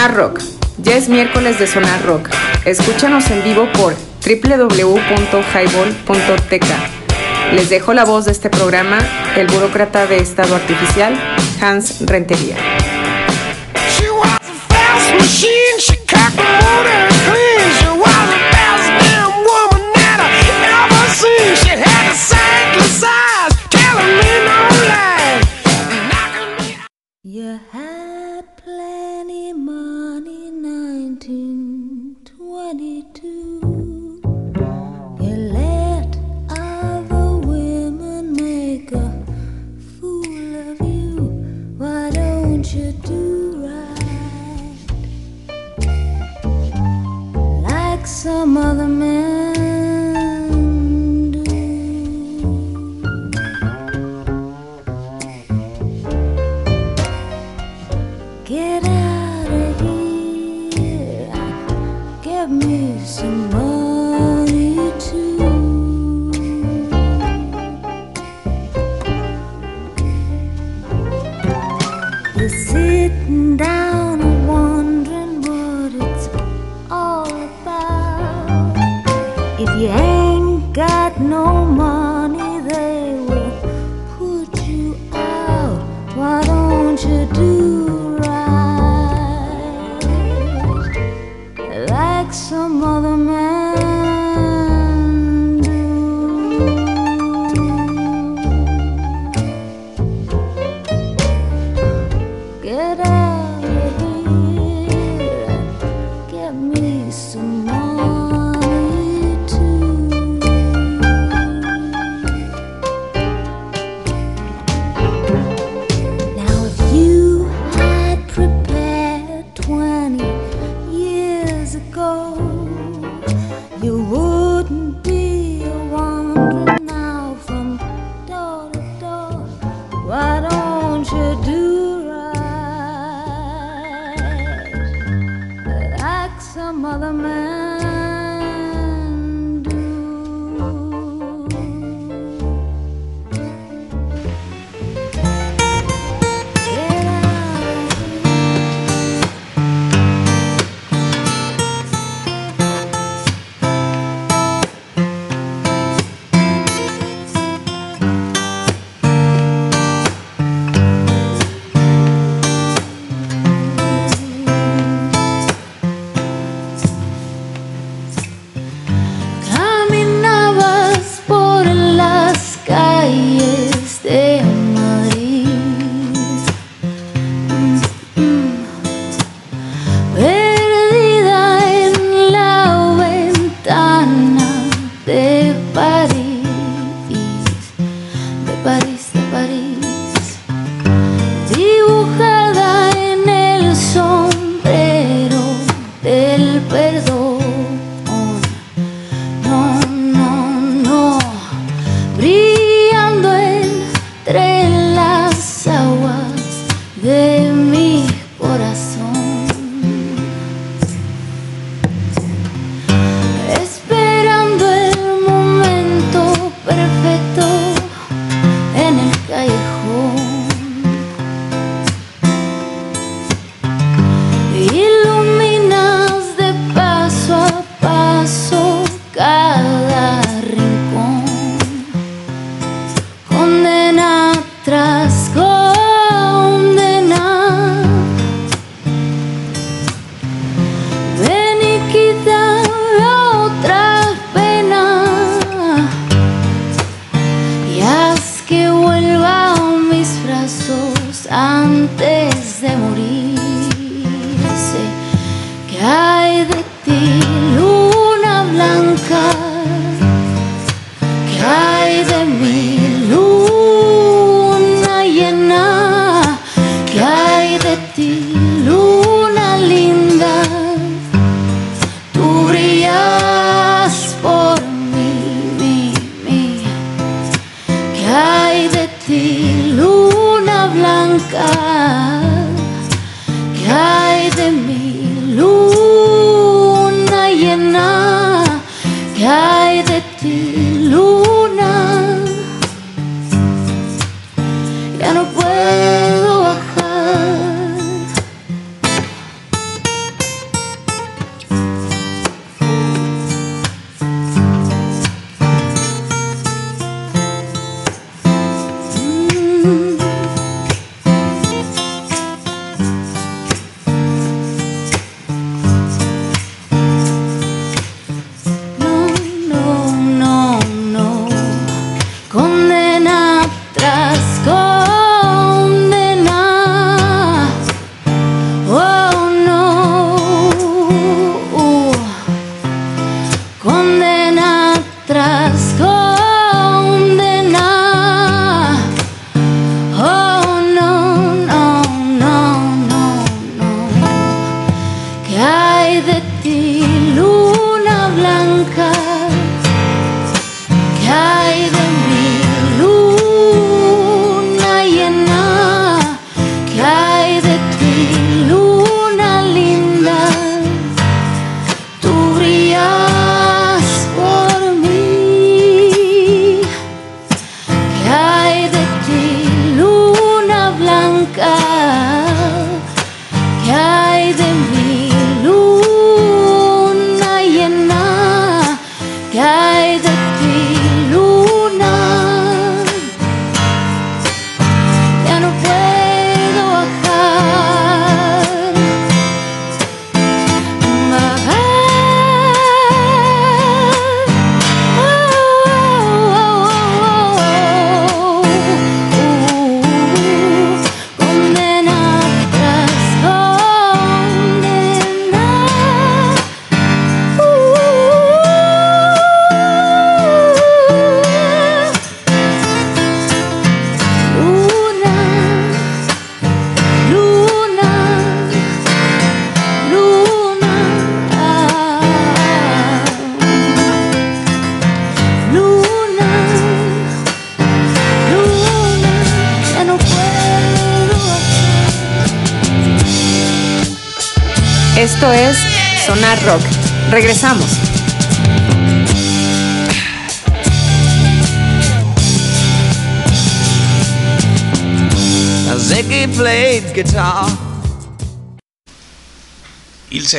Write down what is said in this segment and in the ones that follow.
Sonar Rock. Ya es miércoles de Sonar Rock. Escúchanos en vivo por www.highball.teca. Les dejo la voz de este programa, el burócrata de Estado Artificial, Hans Rentería.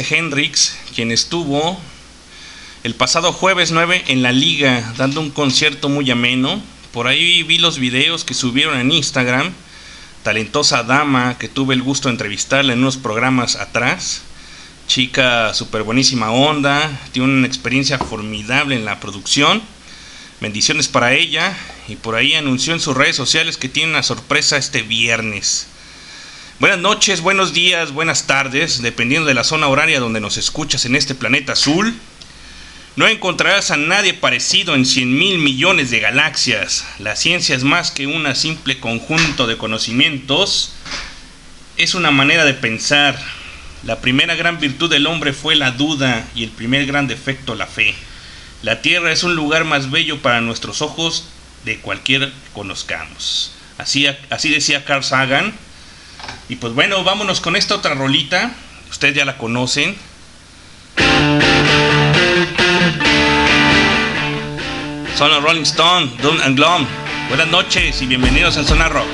Hendrix, quien estuvo el pasado jueves 9 en la liga dando un concierto muy ameno. Por ahí vi los videos que subieron en Instagram. Talentosa dama que tuve el gusto de entrevistarla en unos programas atrás. Chica súper buenísima onda, tiene una experiencia formidable en la producción. Bendiciones para ella y por ahí anunció en sus redes sociales que tiene una sorpresa este viernes. Buenas noches, buenos días, buenas tardes, dependiendo de la zona horaria donde nos escuchas en este planeta azul. No encontrarás a nadie parecido en 100 mil millones de galaxias. La ciencia es más que un simple conjunto de conocimientos. Es una manera de pensar. La primera gran virtud del hombre fue la duda y el primer gran defecto la fe. La tierra es un lugar más bello para nuestros ojos de cualquier que conozcamos. Así, así decía Carl Sagan. Y pues bueno, vámonos con esta otra rolita. Ustedes ya la conocen. Son los Rolling Stone, Doom and Glom. Buenas noches y bienvenidos a Zona Rock.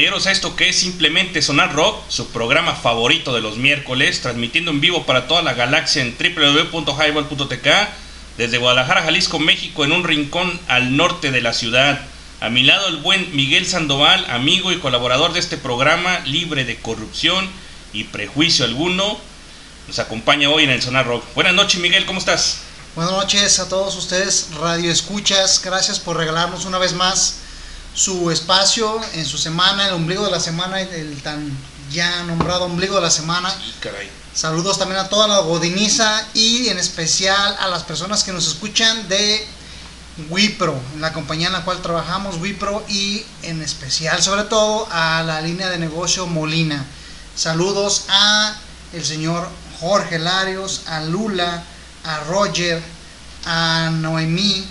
Caballeros, esto que es simplemente Sonar Rock, su programa favorito de los miércoles, transmitiendo en vivo para toda la galaxia en www.highball.tk desde Guadalajara, Jalisco, México, en un rincón al norte de la ciudad. A mi lado el buen Miguel Sandoval, amigo y colaborador de este programa, libre de corrupción y prejuicio alguno, nos acompaña hoy en el Sonar Rock. Buenas noches, Miguel, ¿cómo estás? Buenas noches a todos ustedes, Radio Escuchas. Gracias por regalarnos una vez más su espacio en su semana, el ombligo de la semana, el tan ya nombrado ombligo de la semana. Y caray. Saludos también a toda la godiniza y en especial a las personas que nos escuchan de Wipro, la compañía en la cual trabajamos, Wipro, y en especial, sobre todo, a la línea de negocio Molina. Saludos a el señor Jorge Larios, a Lula, a Roger, a Noemí,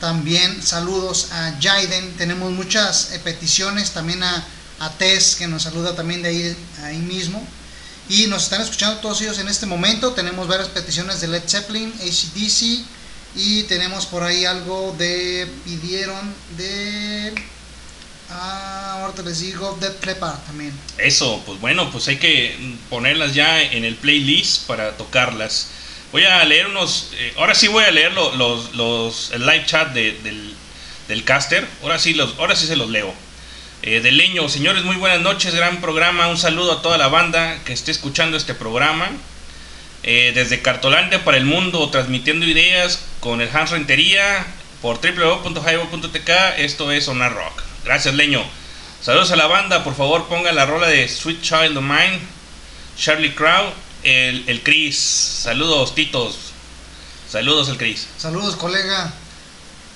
también saludos a Jaiden. Tenemos muchas eh, peticiones, también a, a Tess, que nos saluda también de ahí, ahí mismo. Y nos están escuchando todos ellos en este momento. Tenemos varias peticiones de Led Zeppelin, ACDC. Y tenemos por ahí algo de. Pidieron de. Ah, ahorita les digo, Dead Leppard también. Eso, pues bueno, pues hay que ponerlas ya en el playlist para tocarlas. Voy a leer unos. eh, ahora sí voy a leer lo- los, los- el live chat de- del, del caster. Ahora sí, los, ahora sí se los leo. Eh, de Leño, señores, muy buenas noches, gran programa. Un saludo a toda la banda que esté escuchando este programa. Eh, desde Cartolandia para el mundo, transmitiendo ideas con el Hans Rentería por www.highball.tk. Esto es Sonar Rock. Gracias, Leño. Saludos a la banda, por favor ponga la rola de Sweet Child of Mine, Charlie Crow, el, el Chris. Saludos, Titos. Saludos, el Chris. Saludos, colega.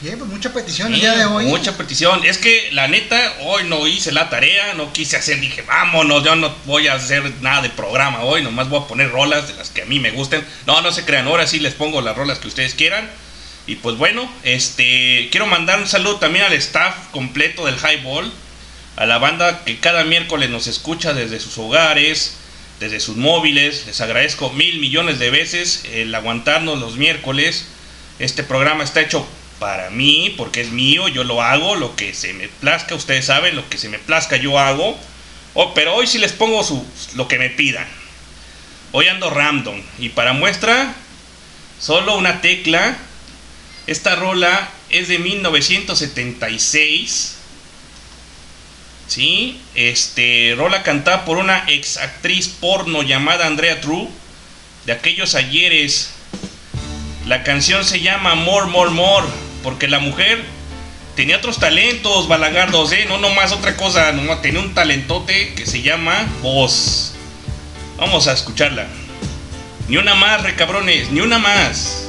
Bien, pues mucha petición el día de hoy. Mucha petición. Es que la neta, hoy no hice la tarea, no quise hacer, dije, vámonos, yo no voy a hacer nada de programa hoy, nomás voy a poner rolas de las que a mí me gusten. No, no se crean, ahora sí les pongo las rolas que ustedes quieran. Y pues bueno, este quiero mandar un saludo también al staff completo del Highball, a la banda que cada miércoles nos escucha desde sus hogares, desde sus móviles. Les agradezco mil millones de veces el aguantarnos los miércoles. Este programa está hecho para mí, porque es mío, yo lo hago, lo que se me plazca, ustedes saben, lo que se me plazca yo hago. Oh, pero hoy sí les pongo lo que me pidan. Hoy ando random. Y para muestra, solo una tecla. Esta rola es de 1976. ¿Sí? Este, rola cantada por una ex actriz porno llamada Andrea True. De aquellos ayeres. La canción se llama More, More, More. Porque la mujer tenía otros talentos, balagardos, ¿eh? No nomás otra cosa. Nomás tenía un talentote que se llama voz. Vamos a escucharla. Ni una más, recabrones, ni una más.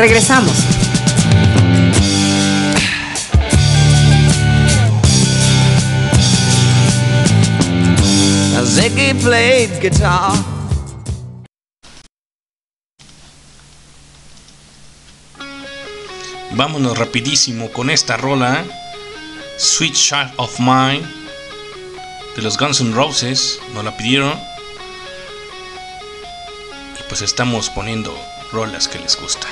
Regresamos. Ziggy played guitar. Vámonos rapidísimo con esta rola. Sweet Child of Mine. De los Guns N' Roses. Nos la pidieron. Y pues estamos poniendo rolas que les gusta.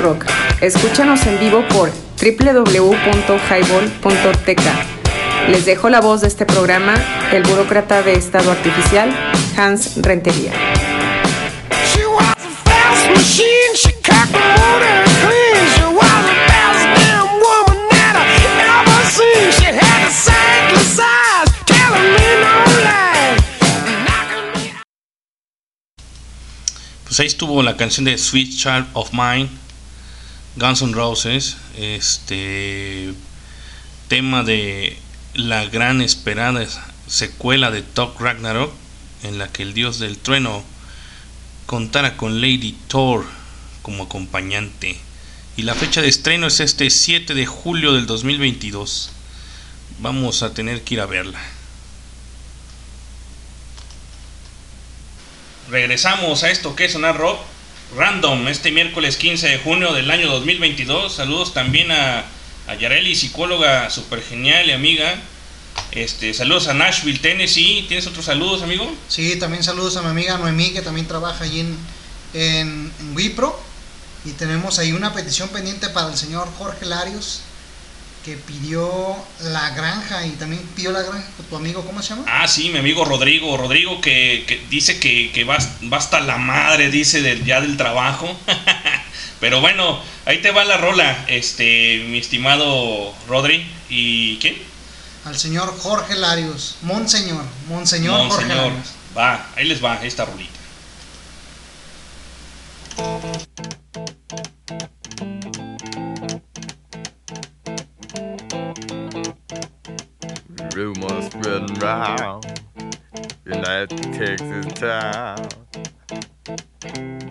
Rock. Escúchanos en vivo por www.highball.tk. Les dejo la voz de este programa, el burócrata de Estado Artificial, Hans Rentería. 2006 tuvo la canción de Sweet Child of Mine, Guns N' Roses, este tema de la gran esperada secuela de Top Ragnarok, en la que el dios del trueno contara con Lady Thor como acompañante. Y la fecha de estreno es este 7 de julio del 2022. Vamos a tener que ir a verla. Regresamos a esto que es Sonar Rock Random este miércoles 15 de junio del año 2022. Saludos también a, Yareli, psicóloga super genial y amiga. Este, saludos a Nashville, Tennessee. ¿Tienes otros saludos, amigo? Sí, también saludos a mi amiga Noemí, que también trabaja allí en, en, en Wipro. Y tenemos ahí una petición pendiente para el señor Jorge Larios, que pidió la granja y también pidió la granja con tu amigo, ¿cómo se llama? Ah, sí, mi amigo Rodrigo. Rodrigo que, que dice que, que va, va hasta la madre, dice, del, ya del trabajo. Pero bueno, ahí te va la rola, este, mi estimado Rodri. ¿Y quién? Al señor Jorge Larios, Monseñor, Monseñor, Jorge Monseñor. Larios. Va, ahí les va esta rolita. Round in that Texas town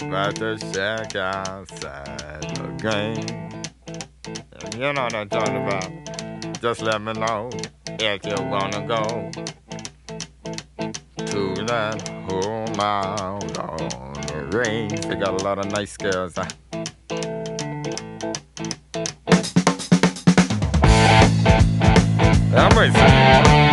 about the shack outside the game. You know what I'm talking about. Just let me know if you wanna go to that home out on the range. They got a lot of nice girls. Huh? I'm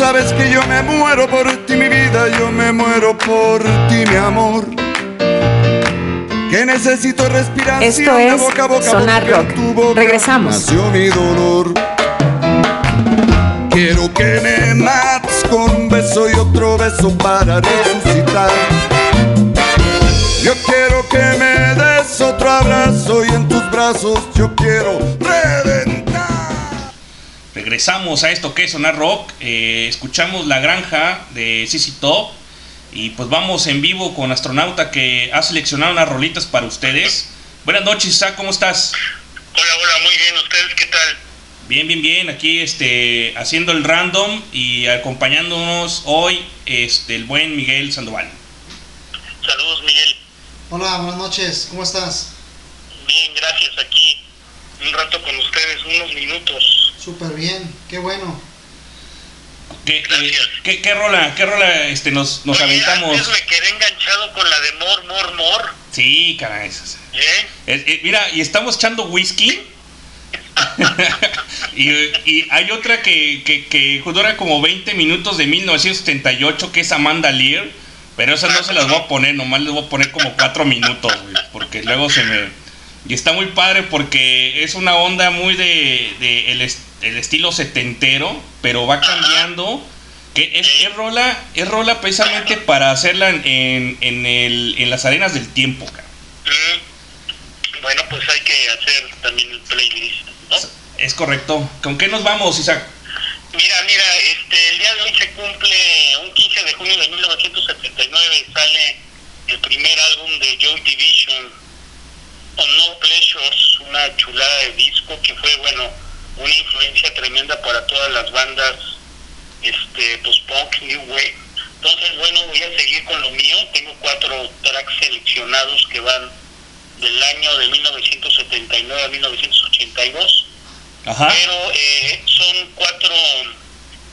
sabes que yo me muero por ti, mi vida, yo me muero por ti, mi amor. Que necesito respiración Esto es boca a boca Sonar Rock. tu boca Regresamos. Nació mi dolor. Quiero que me mates con un beso y otro beso para resucitar. Yo quiero que me des otro abrazo y en tus brazos yo quiero reventar. Regresamos a esto que es Sonar Rock. eh, escuchamos La Granja de CC Top. Y pues vamos en vivo con Astronauta que ha seleccionado unas rolitas para ustedes. Buenas noches, Isaac, ¿cómo estás? Hola, hola, muy bien. ¿Ustedes qué tal? Bien, bien, bien. Aquí este, haciendo el random y acompañándonos hoy este, el buen Miguel Sandoval. Saludos, Miguel. Hola, buenas noches, ¿cómo estás? Bien, gracias. Aquí un rato con ustedes, unos minutos. Súper bien, qué bueno. ¿Qué, eh, qué, qué rola, qué rola este, nos, nos Oye, aventamos? Antes me quedé enganchado con la de Mor, Mor, Mor. Sí, caray. es- ¿Eh? eh, mira, y estamos echando whisky. y, y hay otra que, que, que dura como 20 minutos de 1978, que es Amanda Lear. Pero esas no se las voy a poner, nomás les voy a poner como 4 minutos, güey, porque luego se me... Y está muy padre porque es una onda muy de, de el, est- el estilo setentero, pero va cambiando. Que es, es rola, es rola precisamente para hacerla en, en, en el, en las arenas del tiempo, cara. Mm. Bueno, pues hay que hacer también el playlist, ¿no? Es correcto. ¿Con qué nos vamos, Isaac? Mira, mira, este, el día de hoy se cumple un 15 de junio de 1979, sale el primer álbum de Joy Division, On No Pleasures, una chulada de disco que fue, bueno, una influencia tremenda para todas las bandas, este, pues punk, new wave. Entonces, bueno, voy a seguir con lo mío, tengo cuatro tracks seleccionados que van del año de 1979 a 1982 Ajá. pero eh, son cuatro,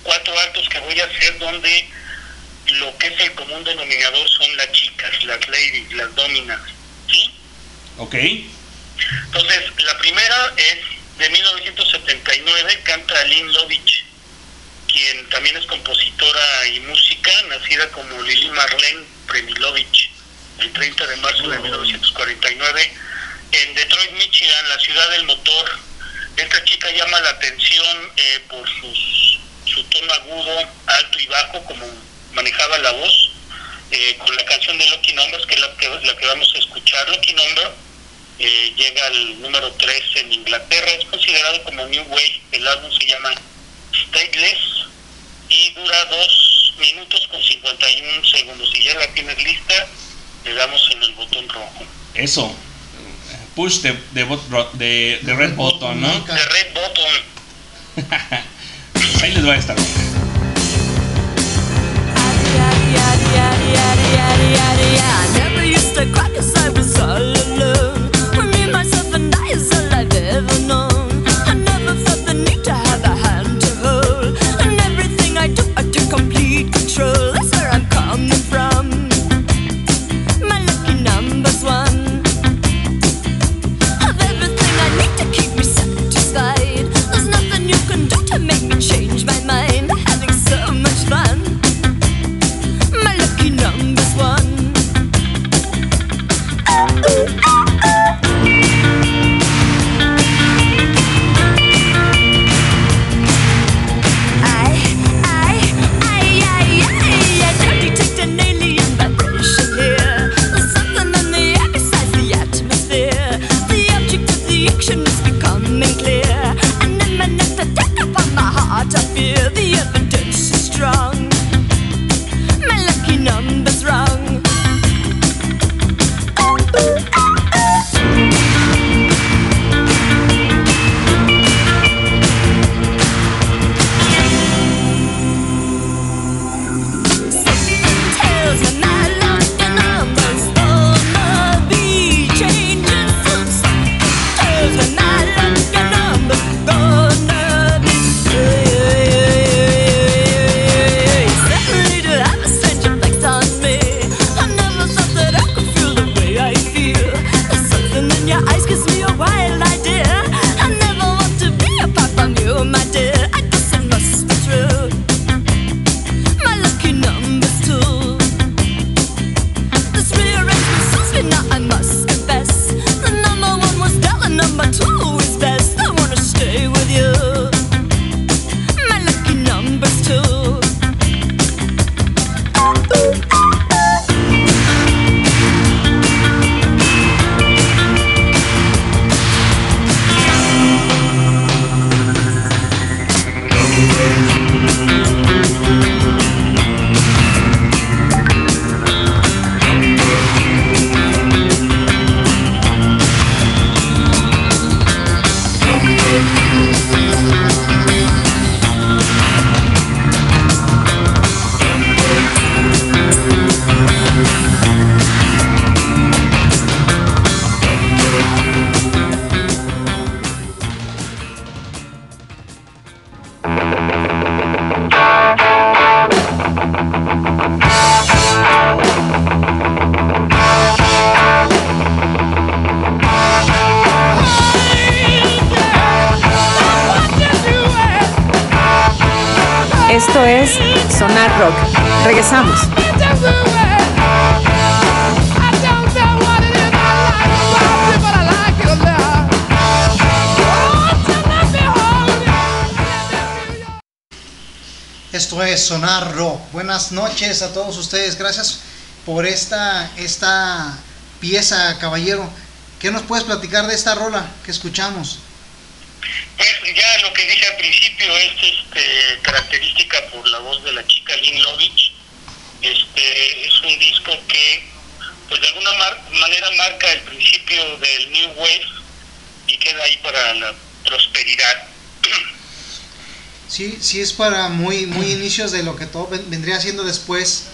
cuatro actos que voy a hacer donde lo que es el común denominador son las chicas, las ladies, las dominas, ¿sí? Ok. Entonces, la primera es de 1979, canta Lynn Lovich, quien también es compositora y música, nacida como Lili Marlene Premilovich, el 30 de marzo de 1949, en Detroit, Michigan, la ciudad del motor. Esta chica llama la atención eh, por sus, su tono agudo, alto y bajo, como manejaba la voz, eh, con la canción de Lucky Numbers, que es la que, la que vamos a escuchar. Lucky Number eh, llega al número 3 en Inglaterra, es considerado como New Wave, el álbum se llama Stateless y dura 2 minutos con 51 segundos. Si ya la tienes lista, le damos en el botón rojo. Eso. Push de, de, bot- ro- de, de red button, ¿no? De Red Button. Ahí les va a estar. I never used to cry 'cause I Sonar Rock. Buenas noches a todos ustedes. Gracias por esta, esta pieza, caballero. ¿Qué nos puedes platicar de esta rola que escuchamos? Pues ya lo que dije al principio es este, característica por la voz de la chica Lynn Lovich. Este, es un disco que pues de alguna mar- manera marca el principio del New Wave y queda ahí para la prosperidad. Sí, es para muy, muy inicios de lo que todo ven- vendría siendo después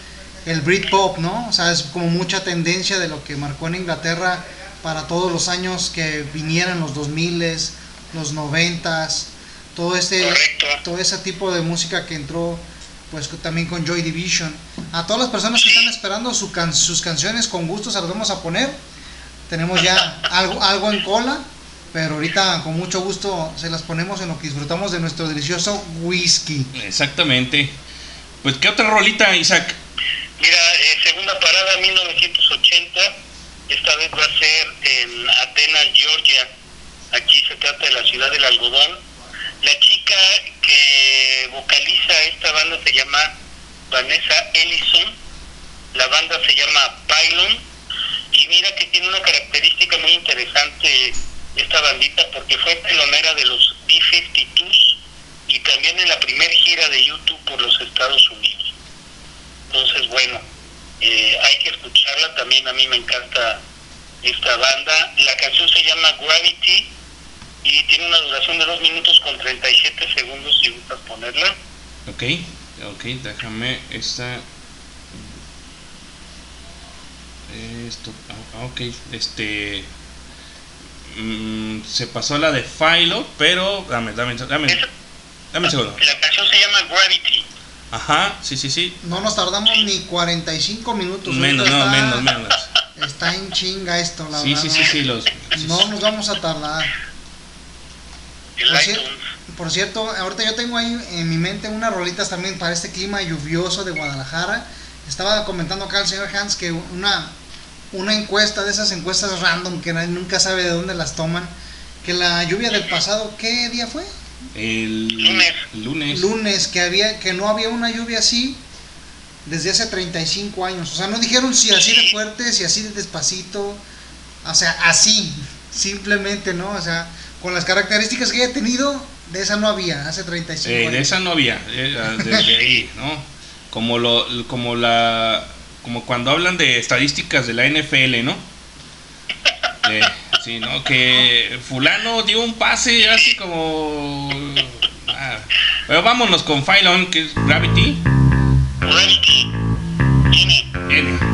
el Britpop, ¿no? O sea, es como mucha tendencia de lo que marcó en Inglaterra para todos los años que vinieran los 2000 los 90 todo este todo ese tipo de música que entró pues también con Joy Division. A todas las personas que están esperando su can- sus canciones con gusto se las vamos a poner. Tenemos ya algo algo en cola, pero ahorita con mucho gusto se las ponemos en lo que disfrutamos de nuestro delicioso whisky. Exactamente. Pues, ¿qué otra rolita, Isaac? Mira, eh, segunda parada 1980, esta vez va a ser en Atenas, Georgia. Aquí se trata de la ciudad del algodón. La chica que vocaliza esta banda se llama Vanessa Ellison. La banda se llama Pylon. Y mira que tiene una característica muy interesante esta bandita porque fue telonera de los B-52s y también en la primera gira de YouTube por los Estados Unidos. Entonces, bueno, eh, hay que escucharla. También a mí me encanta esta banda. La canción se llama Gravity y tiene una duración de 2 minutos con 37 segundos si gustas ponerla. Ok, ok, déjame esta. Esto, ah, ok, este. mm, se pasó la de Philo, pero. Dame, dame, dame. Dame un segundo. La canción se llama Gravity. Ajá, sí, sí, sí. No nos tardamos ni 45 minutos. Menos, no, está, menos, menos. Está en chinga esto, la Sí, verdad. sí, sí, sí, los. No nos vamos a tardar. Por, cier- por cierto, ahorita yo tengo ahí en mi mente unas rolitas también para este clima lluvioso de Guadalajara. Estaba comentando acá el señor Hans que una, una encuesta de esas encuestas random que nadie nunca sabe de dónde las toman, que la lluvia del pasado, ¿qué día fue? El lunes. Lunes. Lunes, que había que no había una lluvia así desde hace 35 años. O sea, no dijeron si así de fuerte, si así de despacito. O sea, así, simplemente, ¿no? O sea, con las características que haya tenido, de esa no había, hace 35 Eh, años. de esa no había, eh, ah, de, de ahí, ¿no? Como lo, como la, como cuando hablan de estadísticas de la NFL, ¿no? Eh, sí, ¿no? Que fulano dio un pase así como, ah, pero vámonos con Phylon, que es Gravity. N. It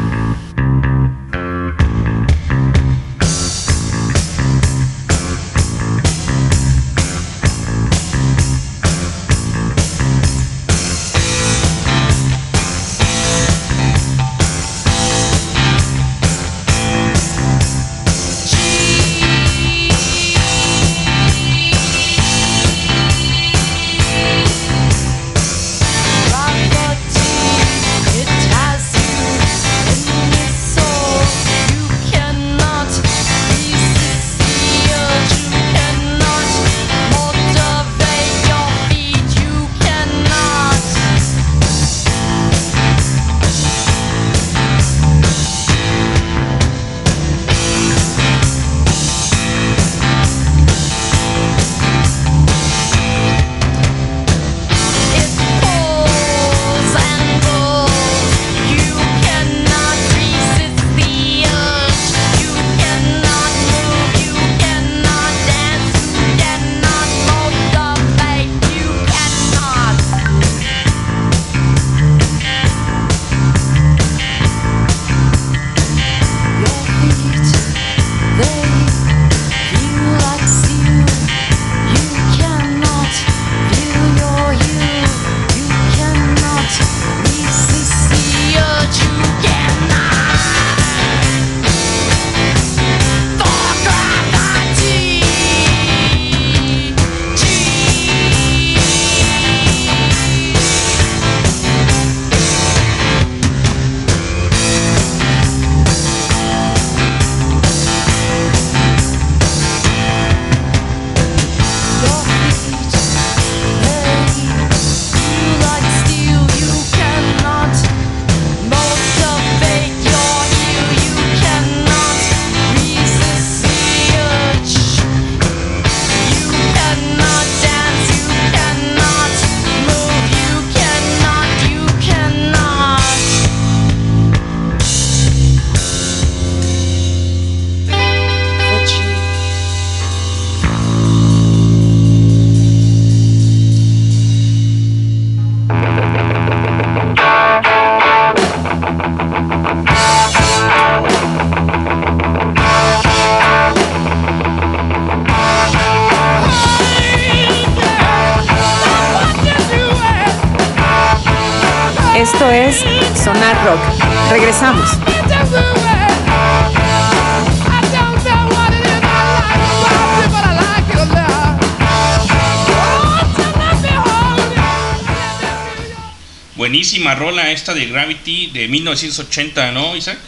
Buenísima rola esta de Gravity de 1980, ¿no, Isaac?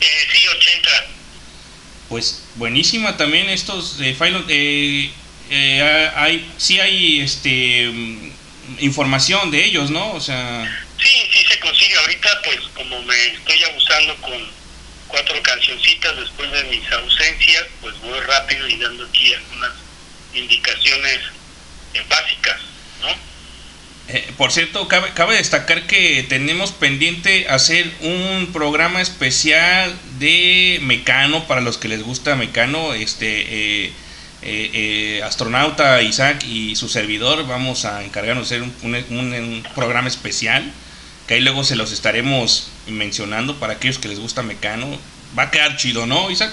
Eh, sí, 80. Pues buenísima también estos de Philo- eh, eh, hay sí hay este mm, información de ellos, ¿no? O sea, Sí, sí se consigue. Ahorita, pues, como me estoy abusando con cuatro cancioncitas después de mis ausencias, pues voy rápido y dando aquí algunas indicaciones eh, básicas, ¿no? Eh, por cierto, cabe, destacar que tenemos pendiente hacer un programa especial de Mecano para los que les gusta Mecano, este eh, eh, eh, astronauta Isaac y su servidor vamos a encargarnos de hacer un programa especial que ahí luego se los estaremos mencionando para aquellos que les gusta Mecano. Va a quedar chido, ¿no, Isaac?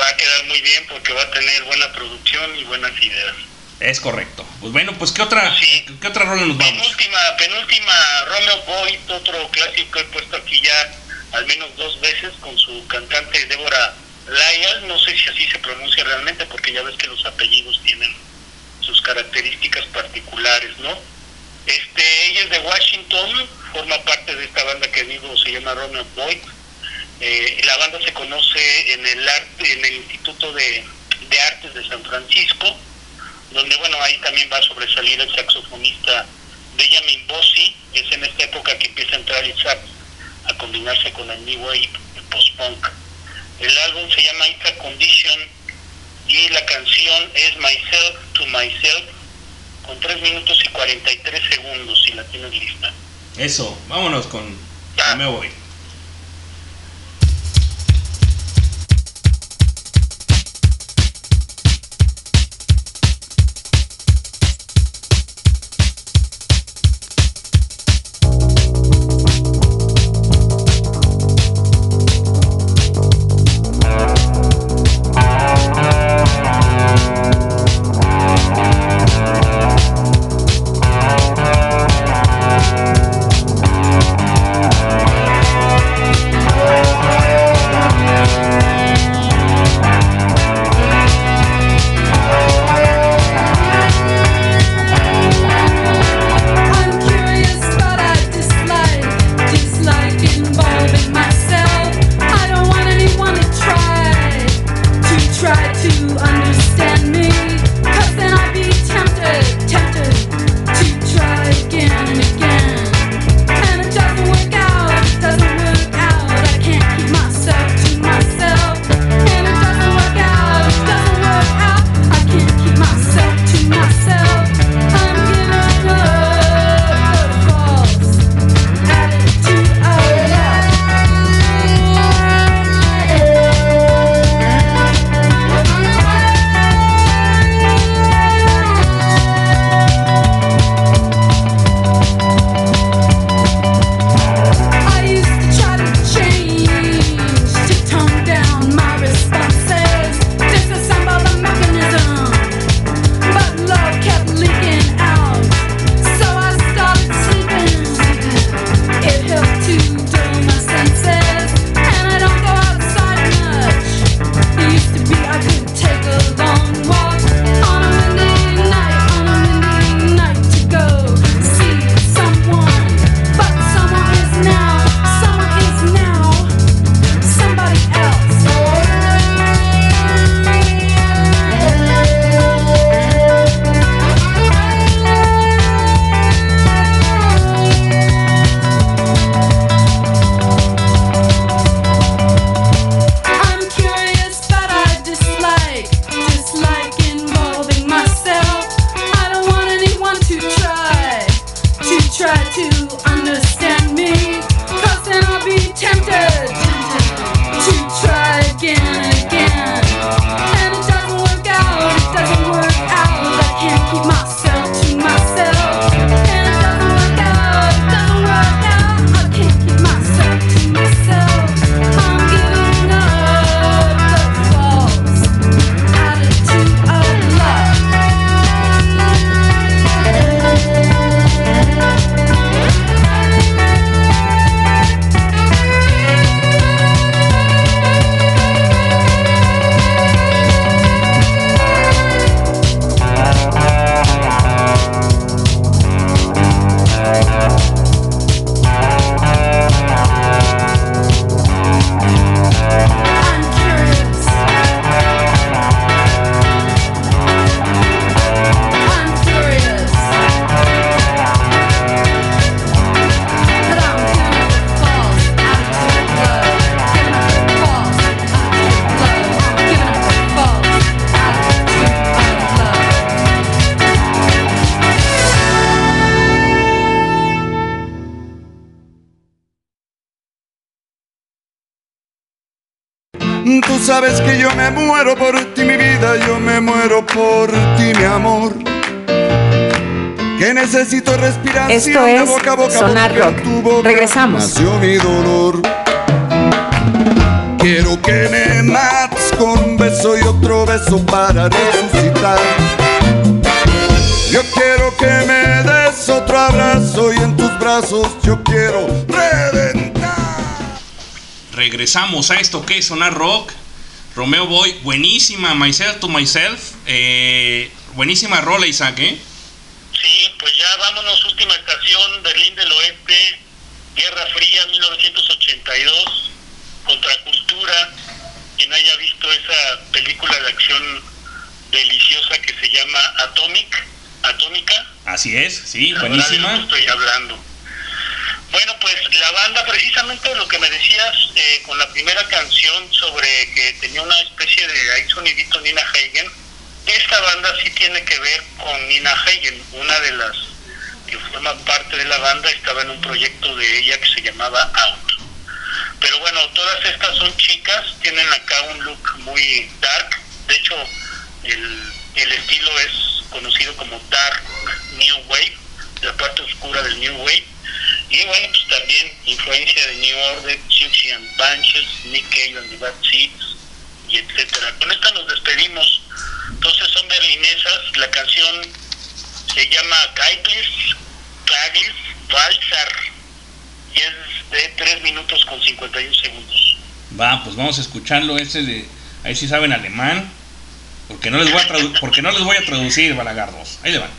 Va a quedar muy bien porque va a tener buena producción y buenas ideas. Es correcto. Pues bueno, pues ¿qué otra, ¿qué otra rola nos vamos? Penúltima, penúltima, Romeo Boyd, otro clásico que he puesto aquí ya al menos dos veces con su cantante Débora Lyall, no sé si así se pronuncia realmente porque ya ves que los apellidos tienen sus características particulares, ¿no? Este, ella es de Washington, forma parte de esta banda que digo se llama Romeo Boyd. Eh, la banda se conoce en el arte, en el Instituto de, de Artes de San Francisco, donde bueno ahí también va a sobresalir el saxofonista Benjamin Bossi, es en esta época que empieza a entrar el sax a combinarse con el new wave, el post-punk. El álbum se llama Intra Condition y la canción es Myself to Myself con 3 minutos y 43 segundos si la tienes lista. Eso, vámonos con Me voy. Esto es boca, boca, Sonar Rock. Boca, Regresamos. Mi dolor. Quiero que me mates con un beso y otro beso para resucitar. Yo quiero que me des otro abrazo y en tus brazos yo quiero reventar. Regresamos a esto que es Sonar Rock. Romeo Boy, buenísima, Myself to Myself. Eh, buenísima rola, Isaac, ¿eh? Sí, buenísima. escuchando ese de, ahí sí saben alemán, porque no les voy a, porque no les voy a traducir, balagardos. Ahí le van.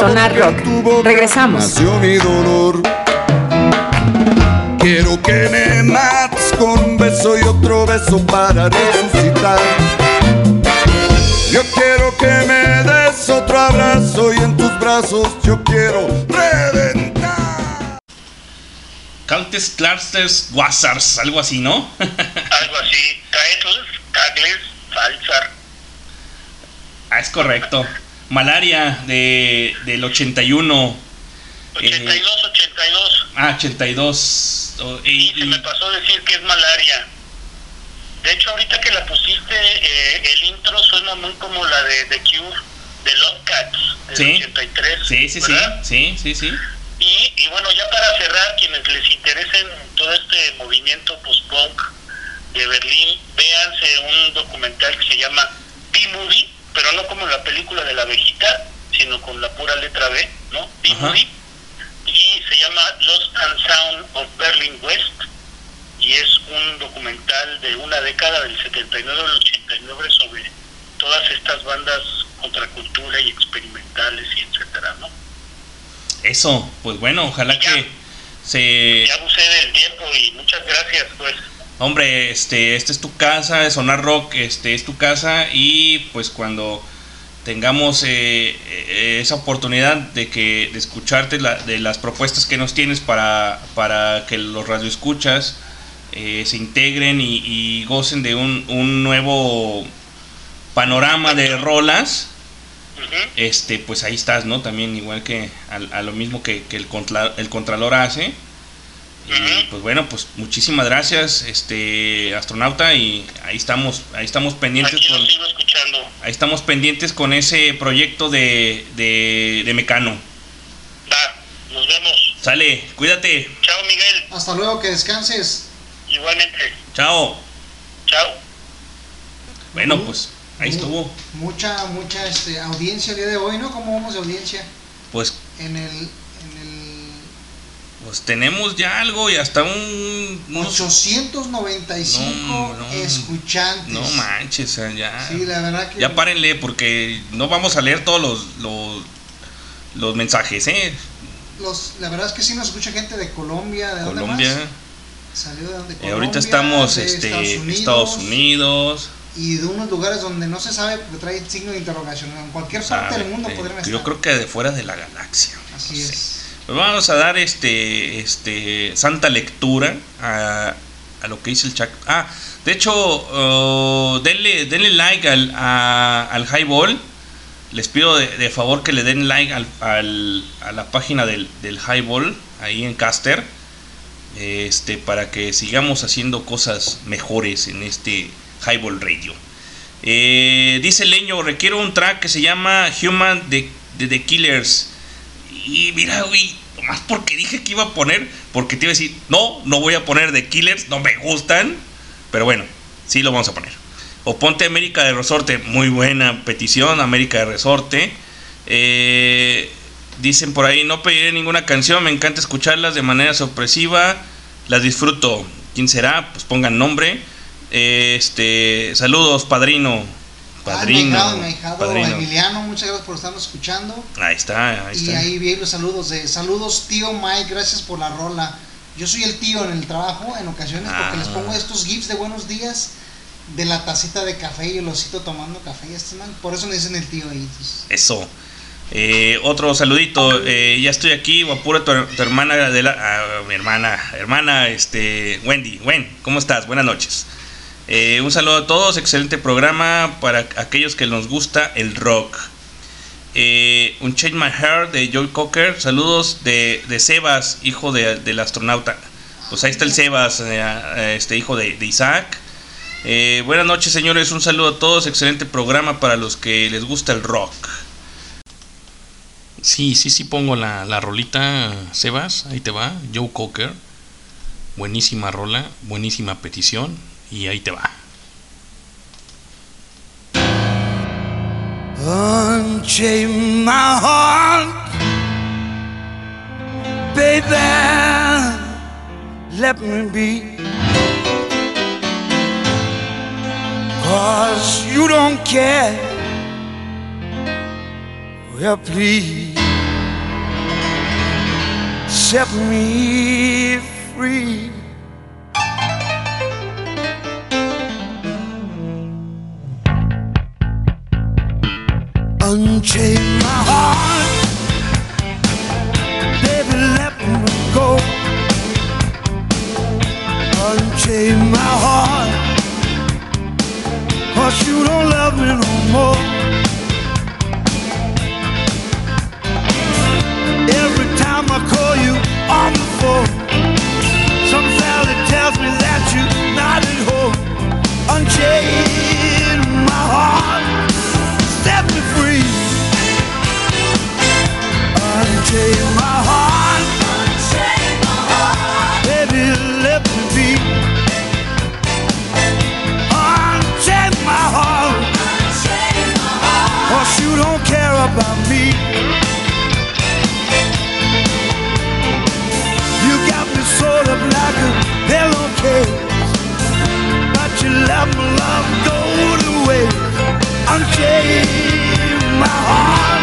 Sonar Rock. Regresamos. Nació mi dolor. Quiero que me mates con un beso y otro beso para resucitar. Yo quiero que me des otro abrazo y en tus brazos yo quiero reventar. Countess Clusters Wassars, algo así, ¿no? Algo así. Caetles, Cagles, Falsar. ah, es correcto. Malaria de, del 81. 82, 82. Ah, 82. oh, y- Y se me pasó decir que es malaria. De hecho, ahorita que la pusiste, eh, el intro suena muy como la de The Cure, de Love Cats, del Sí. 83. sí, sí, sí, ¿verdad? sí, sí, sí. Y, y bueno, ya para cerrar, quienes les interesen todo este movimiento post-punk de Berlín, véanse un documental que se llama B-Movie, pero no como la película de la abejita, sino con la pura letra B, ¿no? B-Movie. Y se llama Lost and Sound of Berlin West. Y es un documental de una década, del 79 al 89, sobre todas estas bandas contracultura y experimentales y etcétera, ¿no? Eso, pues bueno, ojalá que se... Ya abusé del tiempo y muchas gracias, pues. Hombre, este, esta es tu casa, Sonar Rock, este es tu casa y pues cuando tengamos eh, eh, esa oportunidad de que de escucharte la- de las propuestas que nos tienes para, para que los radioescuchas eh, se integren y, y gocen de un, un nuevo panorama de rolas este pues ahí estás no también igual que al- a, lo mismo que, que el, contra- el contralor hace pues bueno pues muchísimas gracias este astronauta y ahí estamos ahí estamos pendientes Aquí con lo sigo escuchando. ahí estamos pendientes con ese proyecto de, de, de Mecano Va, nos vemos. sale cuídate Chao, Miguel. Hasta luego, que descanses. Igualmente. chao Chao. bueno pues ahí estuvo Mucha, mucha este, audiencia el día de hoy, ¿no? ¿Cómo vamos de audiencia? pues en el pues tenemos ya algo y hasta un unos- 895 No, no. escuchantes. no manches sea, ya Sí, la verdad que. Ya párenle porque no vamos a leer todos los, los, los mensajes, ¿eh? Los, la verdad es que sí nos escucha gente de Colombia, ¿de dónde Colombia. más? Salió de, de Eh, Colombia, ahorita estamos de este, Estados Unidos, Estados Unidos. y de unos lugares donde no se sabe porque trae signo de interrogación. En cualquier parte sabe, del mundo eh, podrían estar. yo creo que de fuera de la galaxia. Así es. Pues vamos a dar este, este santa lectura a, a lo que dice el chat. Ah, de hecho, uh, denle, denle like al, a- al Highball. Les pido de, de favor que le den like al, al- a la página del, del Highball ahí en Caster. Este, para que sigamos haciendo cosas mejores en este Highball Radio. Eh, dice Leño, requiero un track que se llama Human de The Killers. Y mira, güey, nomás porque dije que iba a poner, porque te iba a decir, no, no voy a poner The Killers, no me gustan. Pero bueno, sí lo vamos a poner. O ponte América de Resorte, muy buena petición, América de Resorte. Eh, dicen por ahí, no pediré ninguna canción, me encanta escucharlas de manera sorpresiva, las disfruto. ¿Quién será? Pues pongan nombre. Este, saludos, padrino. Padrino. Ah, mi ahijado, padrino. Emiliano, muchas gracias por estarnos escuchando. Ahí está, ahí Y está. ahí vi los saludos de saludos tío Mike, gracias por la rola. Yo soy el tío en el trabajo en ocasiones porque Ah. les pongo estos gifs de buenos días de la tacita de café y el osito tomando café. y por eso me dicen el tío ahí. Eso. Eh, otro saludito. eh, ya estoy aquí. Guapura, tu, tu hermana de la. ah, mi hermana. Hermana, este. Wendy. Wen, ¿cómo estás? Buenas noches. Eh, un saludo a todos. Excelente programa para aquellos que nos gusta el rock. Eh, un Change My Heart de Joy Cocker. Saludos de, de Sebas, hijo de- del astronauta. Pues ahí está el Sebas, eh, este hijo de, Isaac. Buenas noches, señores. Un saludo a todos. Excelente programa para los que les gusta el rock. Sí, sí, sí pongo la, la rolita, Sebas. Ahí te va. Joe Cocker. Buenísima rola, buenísima petición. Y ahí te va. Unchain my heart, baby, let me be. Cause you don't care. Well, please set me free. Unchain my heart, baby, let me go. Unchain my heart, cause you don't love me no more. Every time I call you on the phone, some fella tells me that you're not at home. Unchain Unchain my heart, baby, let me be. My heart, cause you don't care about me. You got me sort like a but you let my love go to waste. Unchain my heart,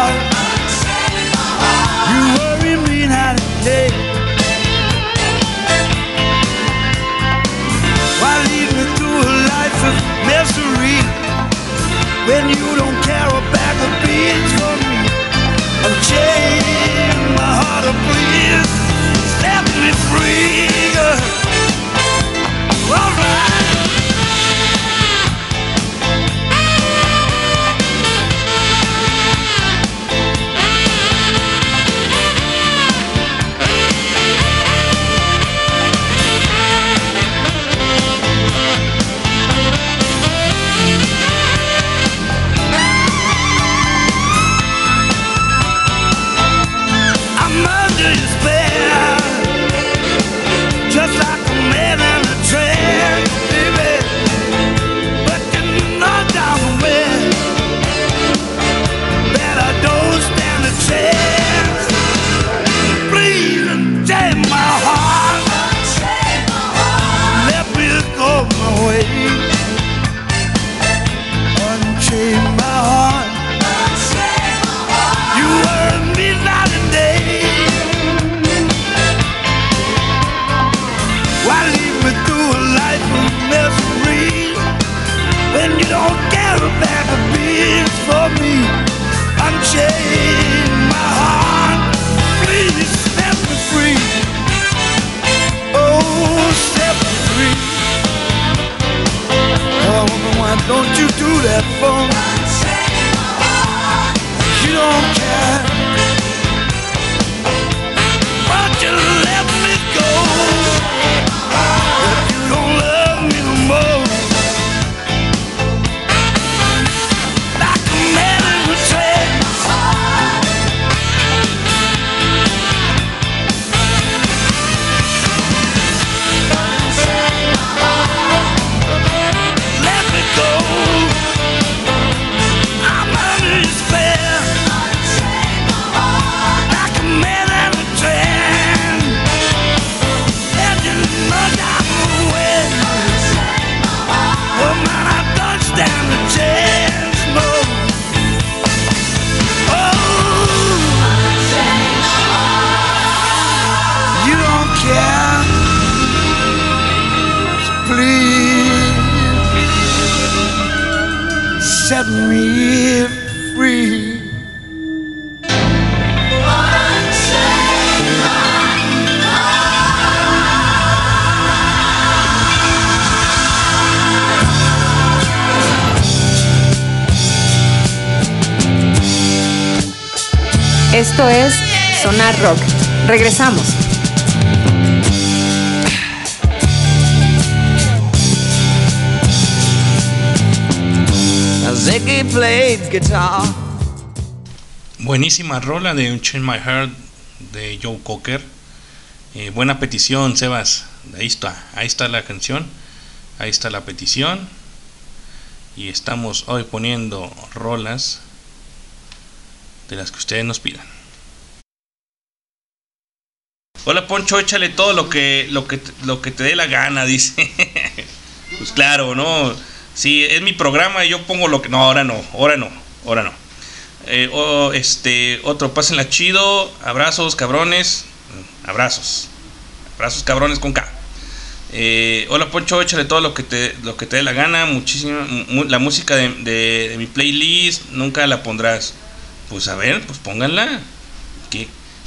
Why lead me through a life of misery when you don't care Regresamos. Ziggy played guitar. Buenísima rola de Unchain My Heart de Joe Cocker. Eh, buena petición, Sebas. Ahí está, ahí está la canción. Ahí está la petición. Y estamos hoy poniendo rolas de las que ustedes nos pidan. Hola Poncho, échale todo lo que lo que lo que te dé la gana, dice. pues claro, no. Sí, es mi programa y yo pongo lo que no, ahora no, ahora no, ahora no. Eh, este, otro, pásenla chido. Abrazos, cabrones. Abrazos. Abrazos, cabrones con K. Eh, hola Poncho, échale todo lo que te, lo que te dé la gana. Muchísima, mu- la música de- de mi playlist nunca la pondrás. Pues a ver, pues pónganla.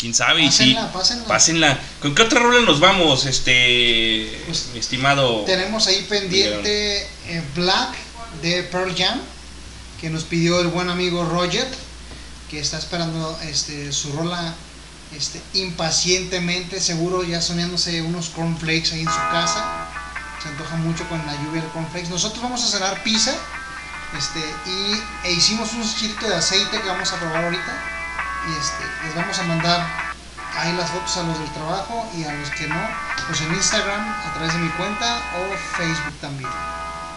¿Quién sabe? Y sí, Pásenla, pásenla. pásenla. ¿Con qué otra rola nos vamos, este, Pues, mi estimado? Tenemos ahí pendiente eh, Black de Pearl Jam, que nos pidió el buen amigo Roger, que está esperando este, su rola este, impacientemente, seguro ya soñándose unos cornflakes ahí en su casa. Se antoja mucho con la lluvia del cornflakes. Nosotros vamos a cenar pizza este, y e hicimos un chilito de aceite que vamos a probar ahorita. Y este, les vamos a mandar ahí las fotos a los del trabajo y a los que no, pues en Instagram a través de mi cuenta o Facebook también.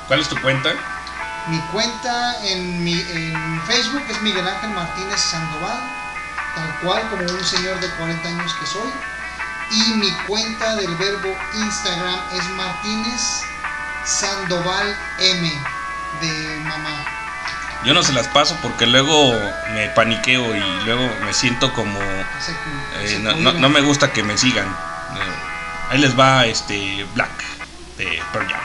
¿Cuál es tu cuenta? Mi cuenta en, mi, en Facebook es Miguel Ángel Martínez Sandoval, tal cual como un señor de 40 años que soy. Y mi cuenta del verbo Instagram es Martínez Sandoval M de mamá. Yo no se las paso porque luego me paniqueo y luego me siento como Eh, no, me gusta que me sigan. Eh, ahí les va este Black de Pearl Jam.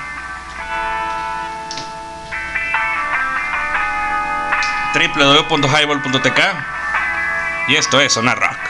www.highball.tk y esto es Sonar Rock.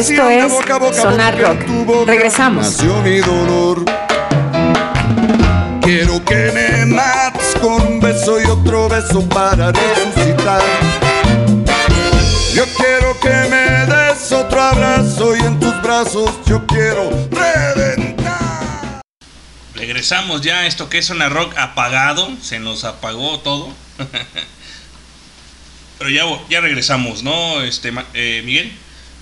Esto es boca a boca Sonar Rock. tu boca Regresamos. Nació mi dolor. Quiero que me mates con un beso y otro beso para resucitar. Yo quiero que me des otro abrazo y en tus brazos yo quiero reventar. Regresamos ya a esto que es una rock apagado. Se nos apagó todo. Pero ya, ya regresamos, ¿no, este, Ma- eh, Miguel?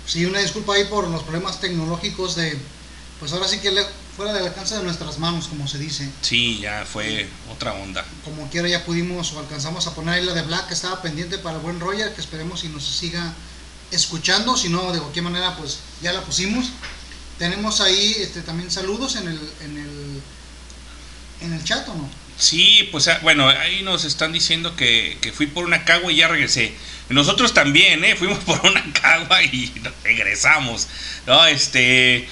Sí, una disculpa ahí por los problemas tecnológicos de, pues ahora sí que le- fuera del alcance de nuestras manos, como se dice. Sí, ya fue otra onda. Como quiera ya pudimos o alcanzamos a poner ahí la de Black que estaba pendiente para el buen Roger, que esperemos si nos siga escuchando, si no, de cualquier manera, pues ya la pusimos. Tenemos ahí este, también saludos en el, en el, en el chat, ¿o no? Sí, pues ah, bueno, ahí nos están diciendo que, que fui por una cagua y ya regresé. Nosotros también, ¿eh? Fuimos por una cagua y regresamos. No, este...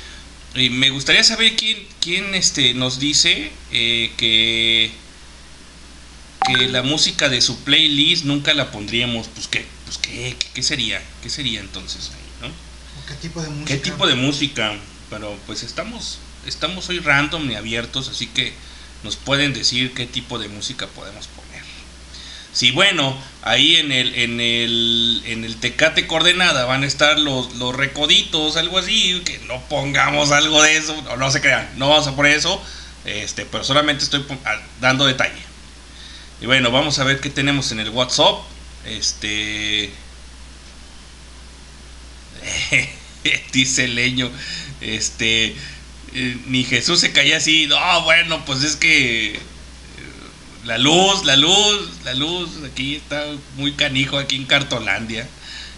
me gustaría saber quién, quién este, nos dice eh, que, que la música de su playlist nunca la pondríamos. Pues qué, pues qué, qué, qué sería, qué sería entonces ahí, ¿no? ¿O ¿Qué tipo de música? ¿Qué tipo de música? Pero pues estamos, estamos hoy random y abiertos, así que nos pueden decir qué tipo de música podemos poner. Sí, bueno, ahí en el, en el, en el Tecate Coordenada van a estar los, los recoditos, algo así, que no pongamos algo de eso, no, se crean, no vamos a poner eso, este, pero solamente estoy dando detalle. Y bueno, vamos a ver qué tenemos en el WhatsApp. Este. Dice Leño. Este. eh, ni Jesús se caía así. No, bueno, pues es que. La luz, la luz, la luz. Aquí está muy canijo, aquí en Cartolandia.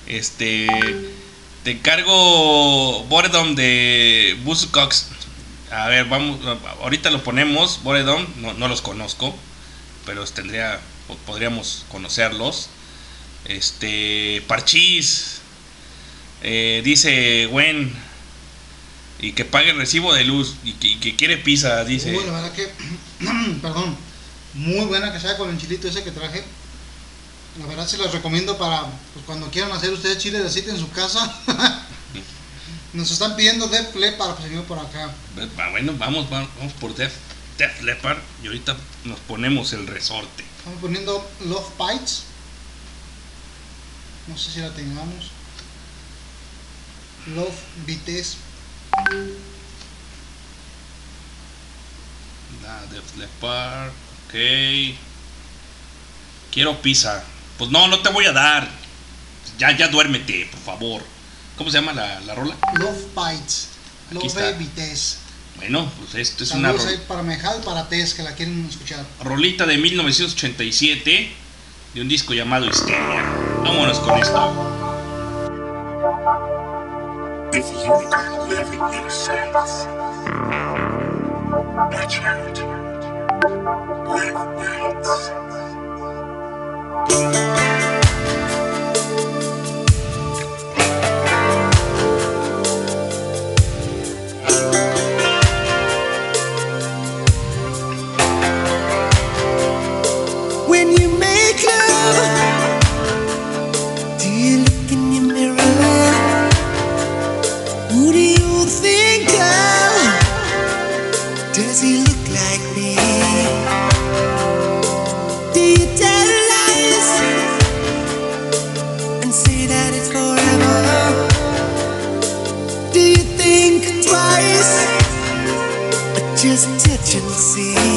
Este. Te encargo Boredom de Buzzcocks. A ver, vamos. Ahorita lo ponemos. Boredom, no, no los conozco. Pero tendría. po- Podríamos conocerlos. Este. Parchís. Eh, dice Gwen. Y que pague el recibo de luz. Y que, quiere pizza, dice. La verdad que, perdón, muy buena que sea con el chilito ese que traje. La verdad se las recomiendo para pues, cuando quieran hacer ustedes chile de aceite en su casa. Nos están pidiendo Def Leppard, pues señor por acá. Ah, Bueno, vamos, vamos, vamos por Def, Def Leppard. Y ahorita nos ponemos el resorte. Estamos poniendo Love Bites. No sé si la tengamos. Love Bites. Def Leppard. Ok. Quiero pizza. Pues no, no te voy a dar. Ya, ya duérmete, por favor. ¿Cómo se llama la, la rola? Love Bites. Aquí Love está. Bites. Bueno, pues esto es una Saludos ro- ahí para Mejal, para Tess, que la quieren escuchar. rolita de 1987 de un disco llamado Histeria. Vámonos con esto. If you live in watch out, live nights. emergency.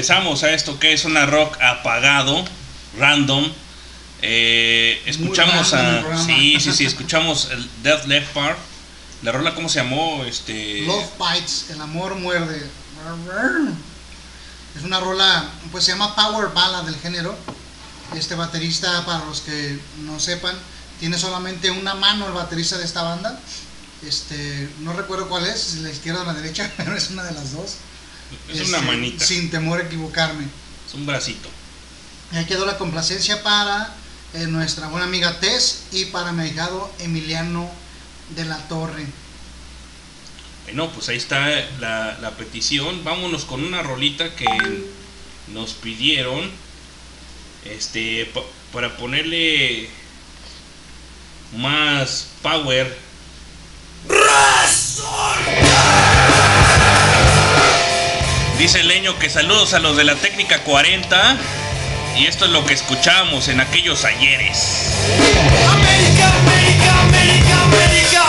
Regresamos a esto que es una rock apagado, random. Eh, escuchamos random a. Sí, sí, sí, escuchamos el Death Leppard. La rola, ¿cómo se llamó? Este. Love Bites, el amor muerde. Es una rola, pues se llama Power Ballad del género. Este baterista, para los que no sepan, tiene solamente una mano el baterista de esta banda. Este, no recuerdo cuál es, si la izquierda o la derecha, pero es una de las dos. Es una Este, manita. Sin temor a equivocarme. Es un bracito. Ahí quedó la complacencia para eh, nuestra buena amiga Tess y para mi ahijado Emiliano de la Torre. Bueno, pues ahí está la, la petición. Vámonos con una rolita que nos pidieron. Este, pa- para ponerle más power. Dice Leño que saludos a los de la técnica 40. Y esto es lo que escuchábamos en aquellos ayeres. América, América, América, América,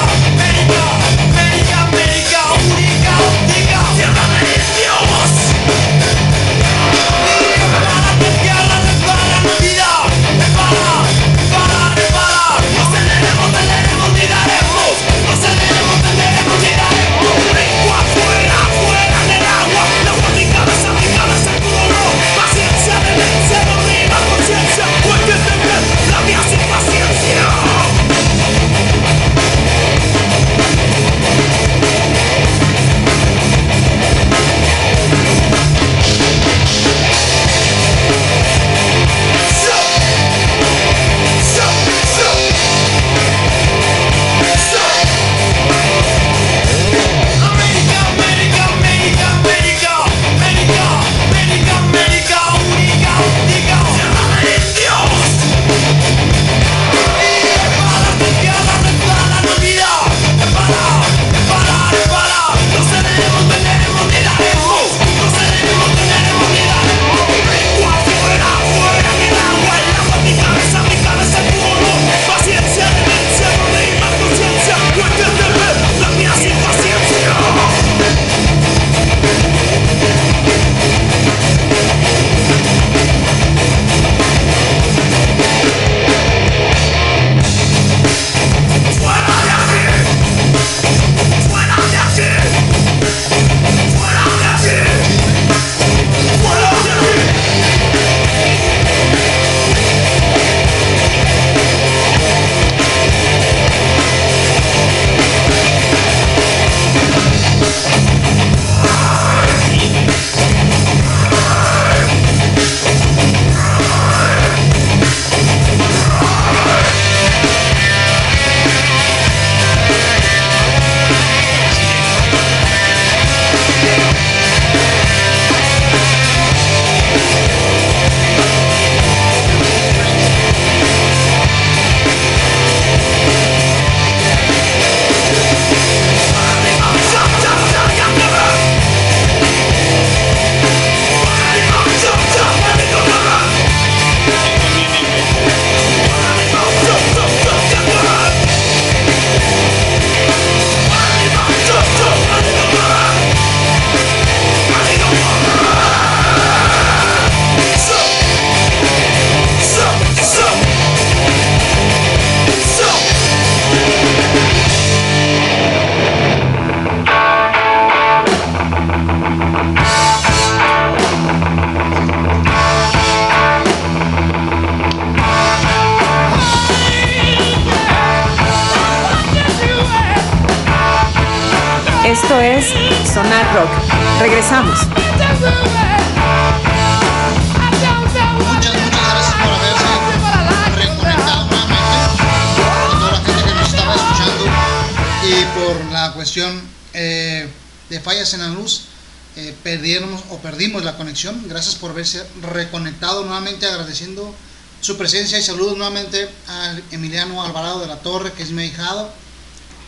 haberse reconectado nuevamente, agradeciendo su presencia y saludos nuevamente al Emiliano Alvarado de la Torre, que es mi ahijado,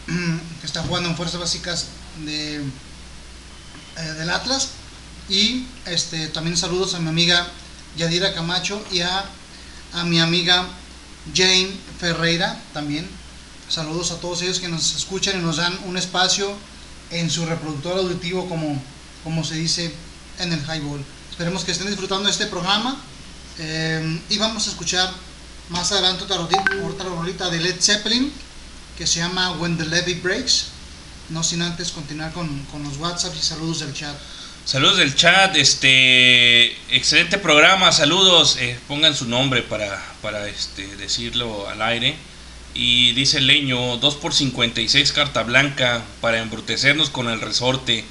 que está jugando en Fuerzas Básicas de, eh, del Atlas. Y este, también saludos a mi amiga Yadira Camacho y a, a mi amiga Jane Ferreira también. Saludos a todos ellos que nos escuchan y nos dan un espacio en su reproductor auditivo como, como se dice en el highball. Esperemos que estén disfrutando este programa eh, y vamos a escuchar más adelante otra, otra rolita de Led Zeppelin que se llama When the Levee Breaks. No sin antes continuar con, con los WhatsApp y saludos del chat. Saludos del chat, este excelente programa, saludos, eh, pongan su nombre para, para este, decirlo al aire. Y dice Leño, 2 por 56 carta blanca para embrutecernos con el resorte.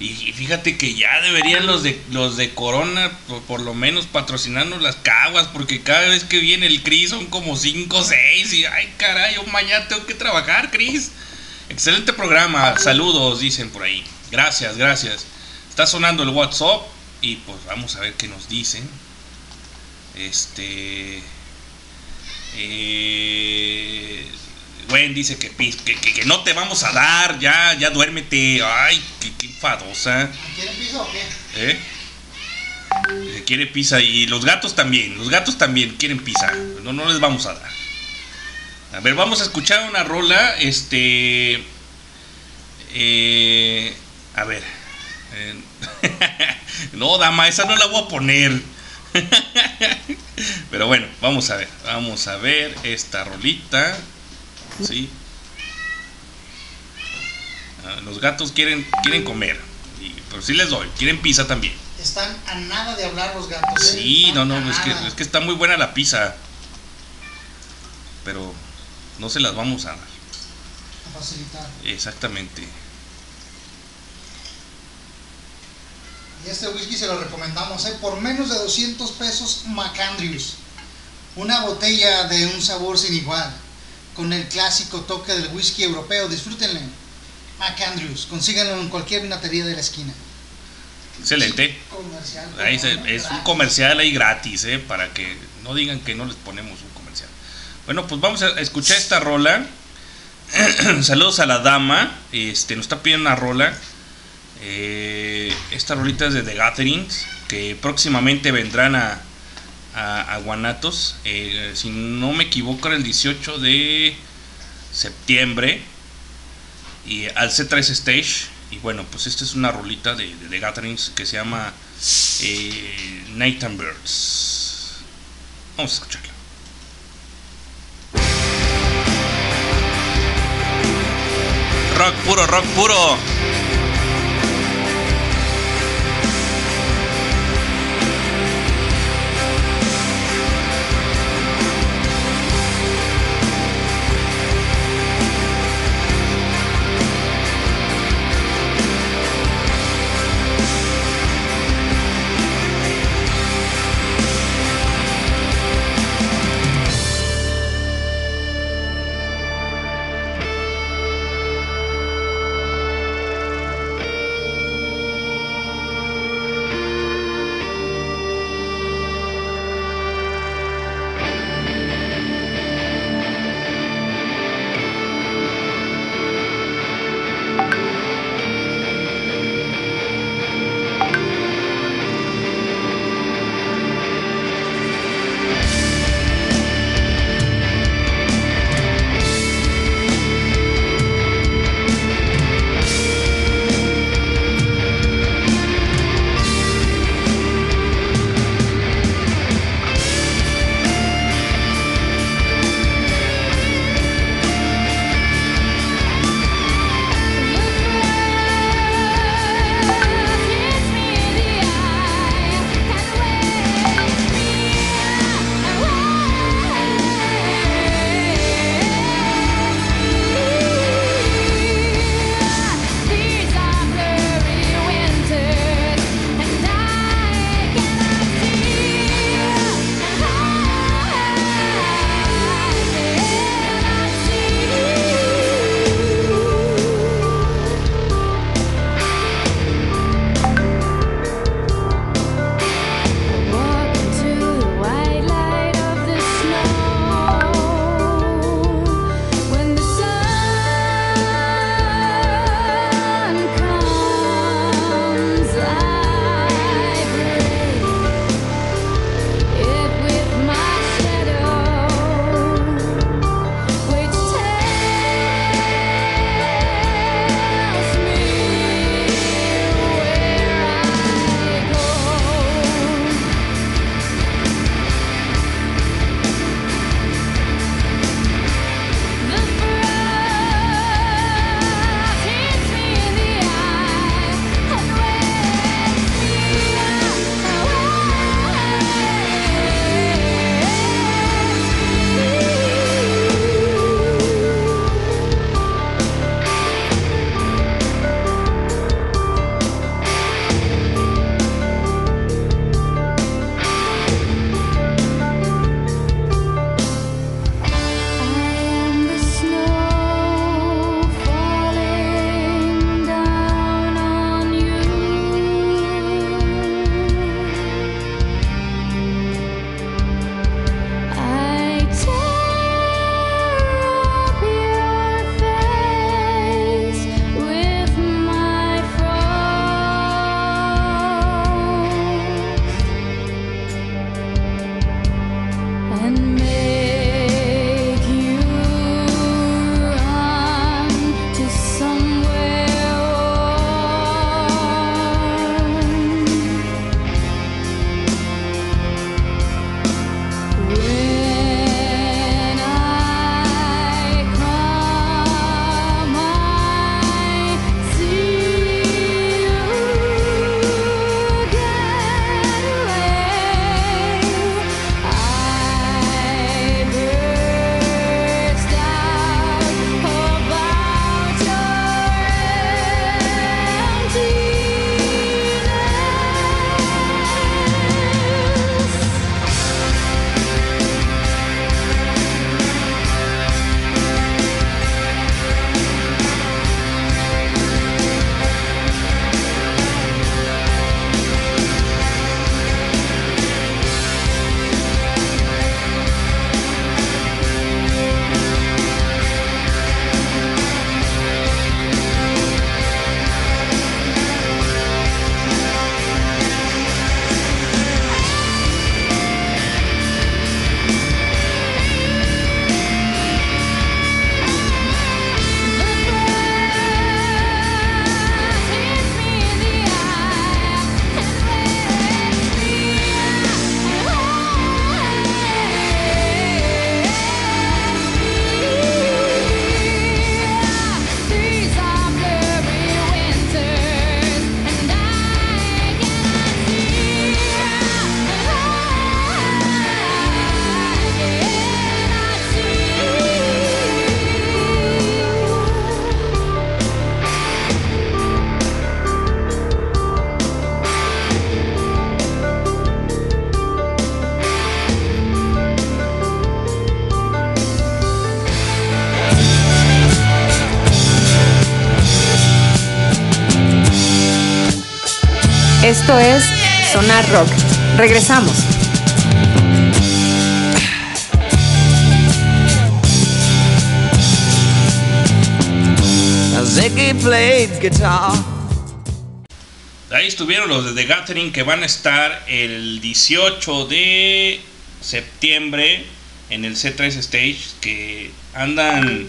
Y, fíjate que ya deberían los de los de Corona por, por lo menos patrocinarnos las caguas, porque cada vez que viene el Cris son como 5 o 6 y ay caray, yo mañana tengo que trabajar, Cris. Excelente programa, saludos, dicen por ahí. Gracias, gracias. Está sonando el WhatsApp y pues vamos a ver qué nos dicen. Este. Eh, Gwen dice que, que, que- que no te vamos a dar, ya, ya duérmete. Ay, qué, enfadosa. ¿Quieren pizza o qué? ¿Eh? Quiere pizza y los gatos también, los gatos también quieren pizza. No, no les vamos a dar. A ver, vamos a escuchar una rola. Este. eh, a ver. eh, no, dama, esa no la voy a poner. Pero bueno, vamos a ver. Vamos a ver esta rolita. Sí. Ah, Los gatos quieren, quieren comer. Y, pero sí les doy. Quieren pizza también. Están a nada de hablar los gatos. ¿eh? Sí, no, Están no, es que, es que está muy buena la pizza. Pero no se las vamos a dar. A facilitar. Exactamente. Y este whisky se lo recomendamos, ¿eh? por menos de 200 pesos McAndrews. Una botella de un sabor sin igual, con el clásico toque del whisky europeo. Disfrútenle. McAndrews, consíganlo en cualquier vinatería de la esquina. Excelente. Comercial. Ahí se- es un comercial ahí gratis, ¿eh? Para que no digan que no les ponemos un comercial. Bueno, pues vamos a escuchar esta rola. Saludos a la dama. Este, nos está pidiendo una rola. Eh, esta rolita es de The Gatherings. Que próximamente vendrán a, a, Guanatos. Eh, si no me equivoco, era el 18 de septiembre. Y al C3 Stage. Y bueno, pues esta es una rolita de, de The Gatherings que se llama eh, Night and Birds. Vamos a escucharla. Rock puro, rock puro. Esto es Sonar Rock. Regresamos. Ahí estuvieron los de The Gathering que van a estar el 18 de septiembre en el C3 Stage que andan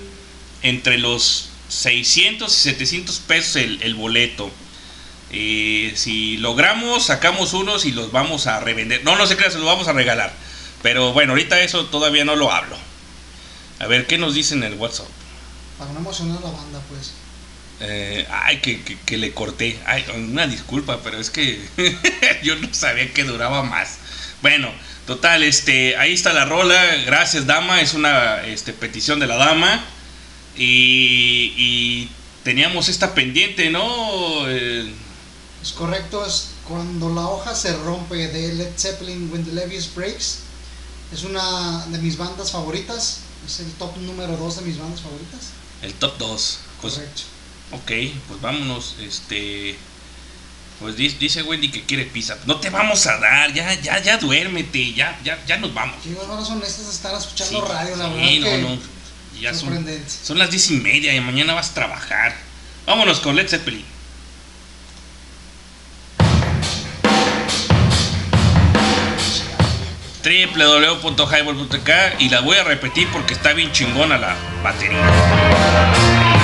entre los 600 y 700 pesos el, el boleto. Eh, si logramos, sacamos unos y los vamos a revender. No, no se crean, se los vamos a regalar. Pero bueno, ahorita eso todavía no lo hablo. A ver, ¿qué nos dicen en el WhatsApp? Para no emocionar a la banda, pues. Eh, ay, que, que- que le corté. Ay, una disculpa, pero es que yo no sabía que duraba más. Bueno, total, este, ahí está la rola. Gracias, dama. Es una este, petición de la dama. Y, y teníamos esta pendiente, ¿no? Eh, Es correcto, es cuando la hoja se rompe de Led Zeppelin When the Levies Breaks. Es una de mis bandas favoritas. Es el top número 2 de mis bandas favoritas. el top 2. Pues, Correcto. ok, pues vámonos. Este. Pues di- dice Wendy que quiere pizza. No te vamos a dar, ya, ya, ya duérmete, ya, ya, ya nos vamos. Qué honestas estar escuchando Sí, radio, la sí, verdad. no, que no. Ya son, son las diez y media y mañana vas a trabajar. Vámonos con Led Zeppelin. www.highball.k y la voy a repetir porque está bien chingona la batería.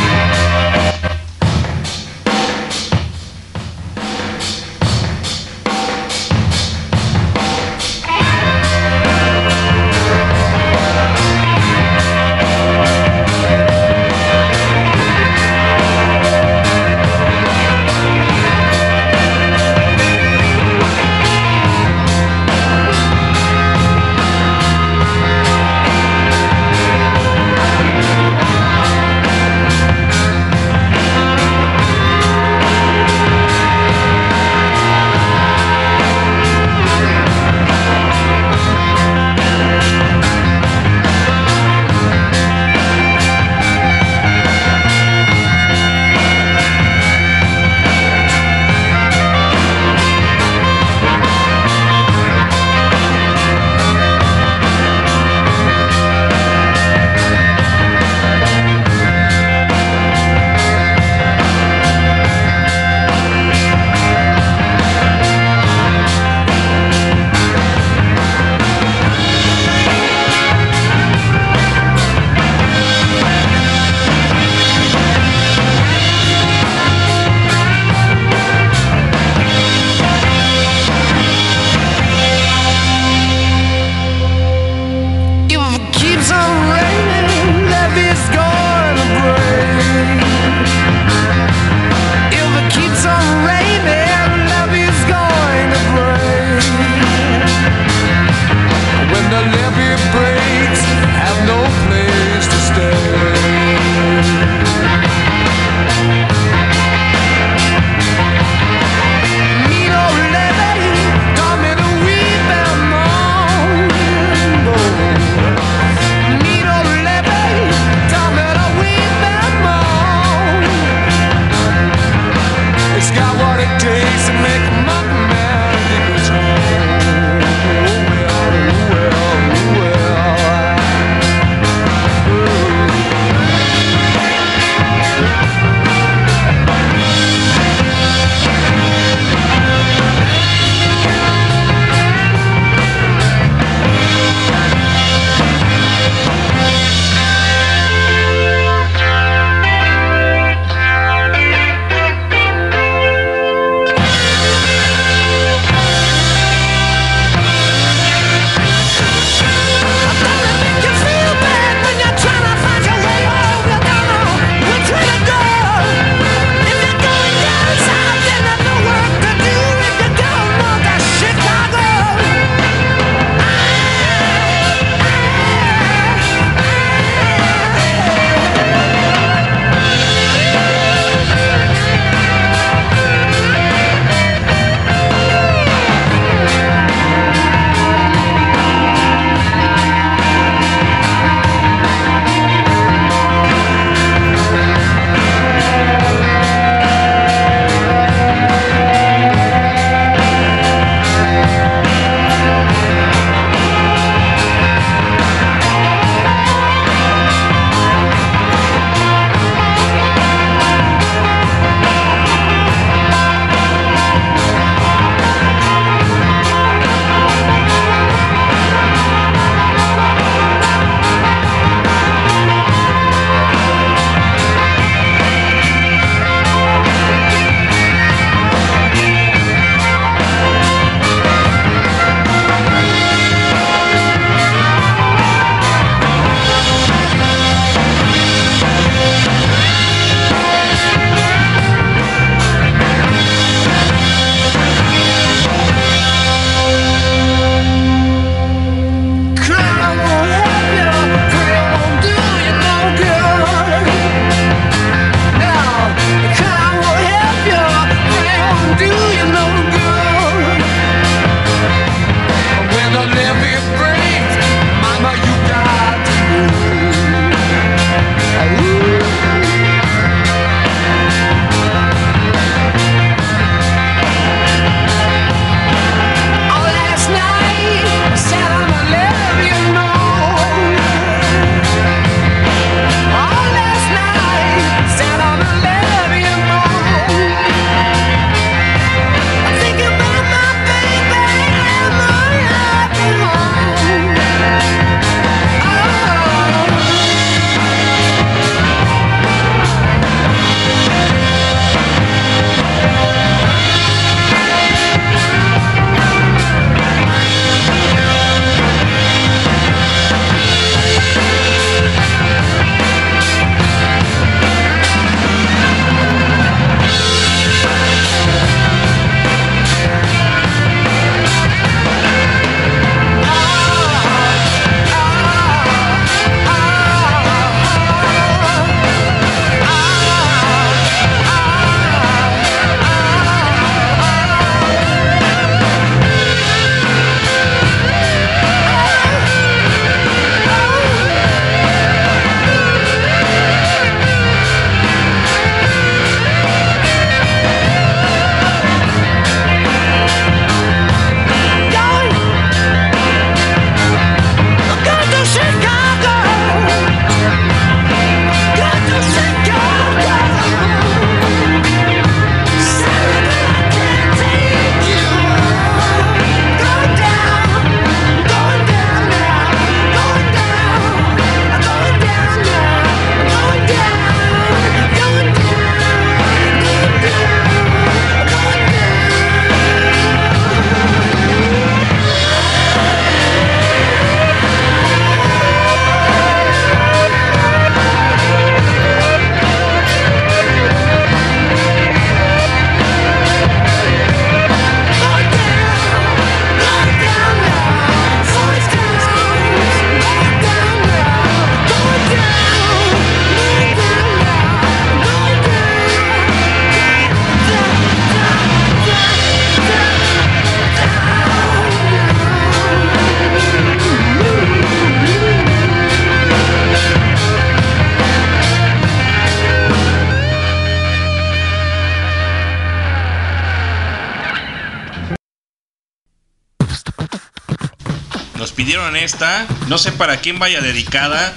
Esta. No sé para quién vaya dedicada.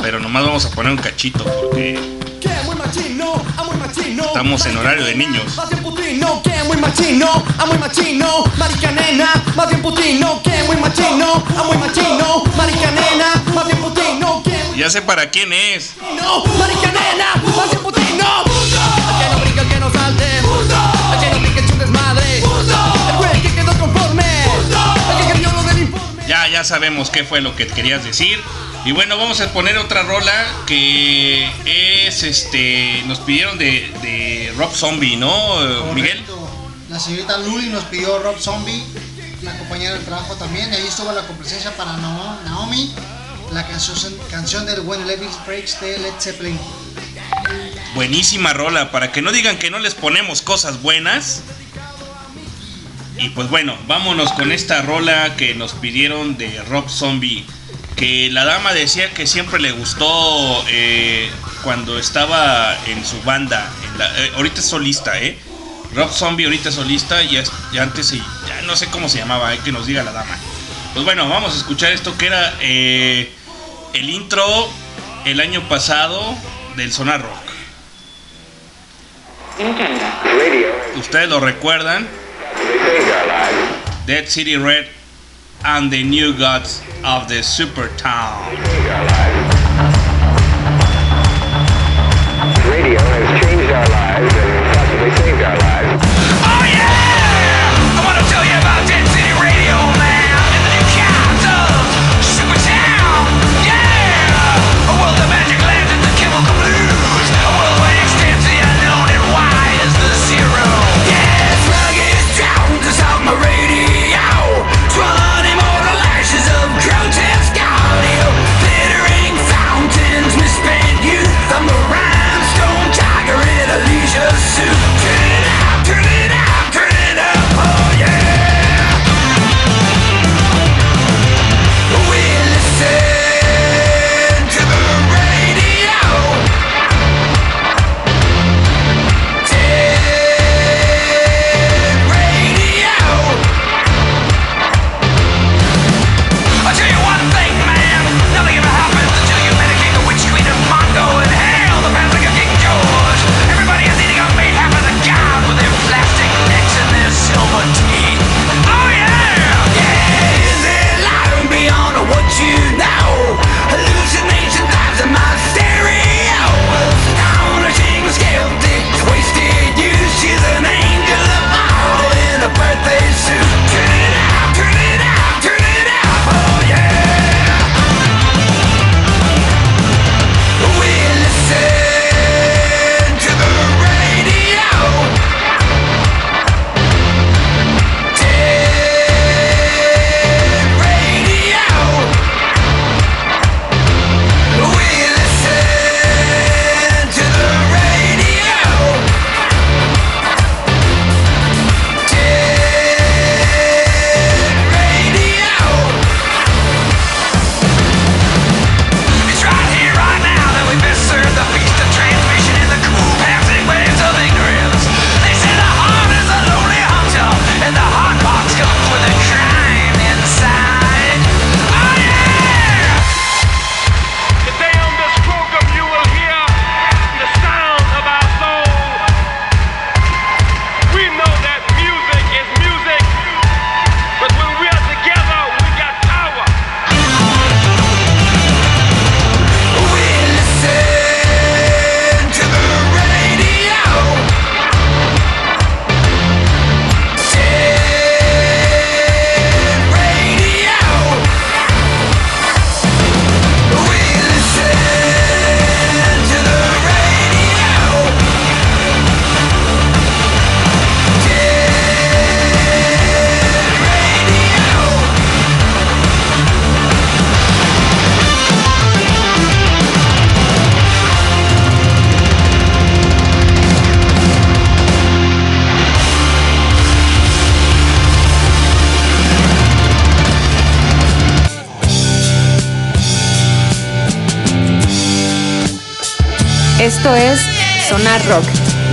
Pero nomás vamos a poner un cachito porque estamos en horario de niños. Más bien putino, que muy Ya, sabemos qué fue lo que querías decir. Y bueno, vamos a poner otra rola que es este. Nos pidieron de, de Rob Zombie, ¿no, Miguel? La señorita Luli nos pidió Rob Zombie, una compañera del trabajo también, y ahí estuvo la complacencia para Nao- Naomi, la canción, canción del When Levy Breaks de Led Zeppelin. Buenísima rola, para que no digan que no les ponemos cosas buenas. Y pues bueno, vámonos con esta rola que nos pidieron de Rob Zombie. Que la dama decía que siempre le gustó eh, cuando estaba en su banda. en la- eh, ahorita es solista, ¿eh? Rob Zombie ahorita es solista y, es- y antes se- ya no sé cómo se llamaba, hay que nos diga la dama. Pues bueno, vamos a escuchar esto que era eh, el intro el año pasado del Sonar Rock. Ustedes lo recuerdan. Dead City Red and the New Gods of the Super Town. Radio has changed our lives and possibly saved our lives.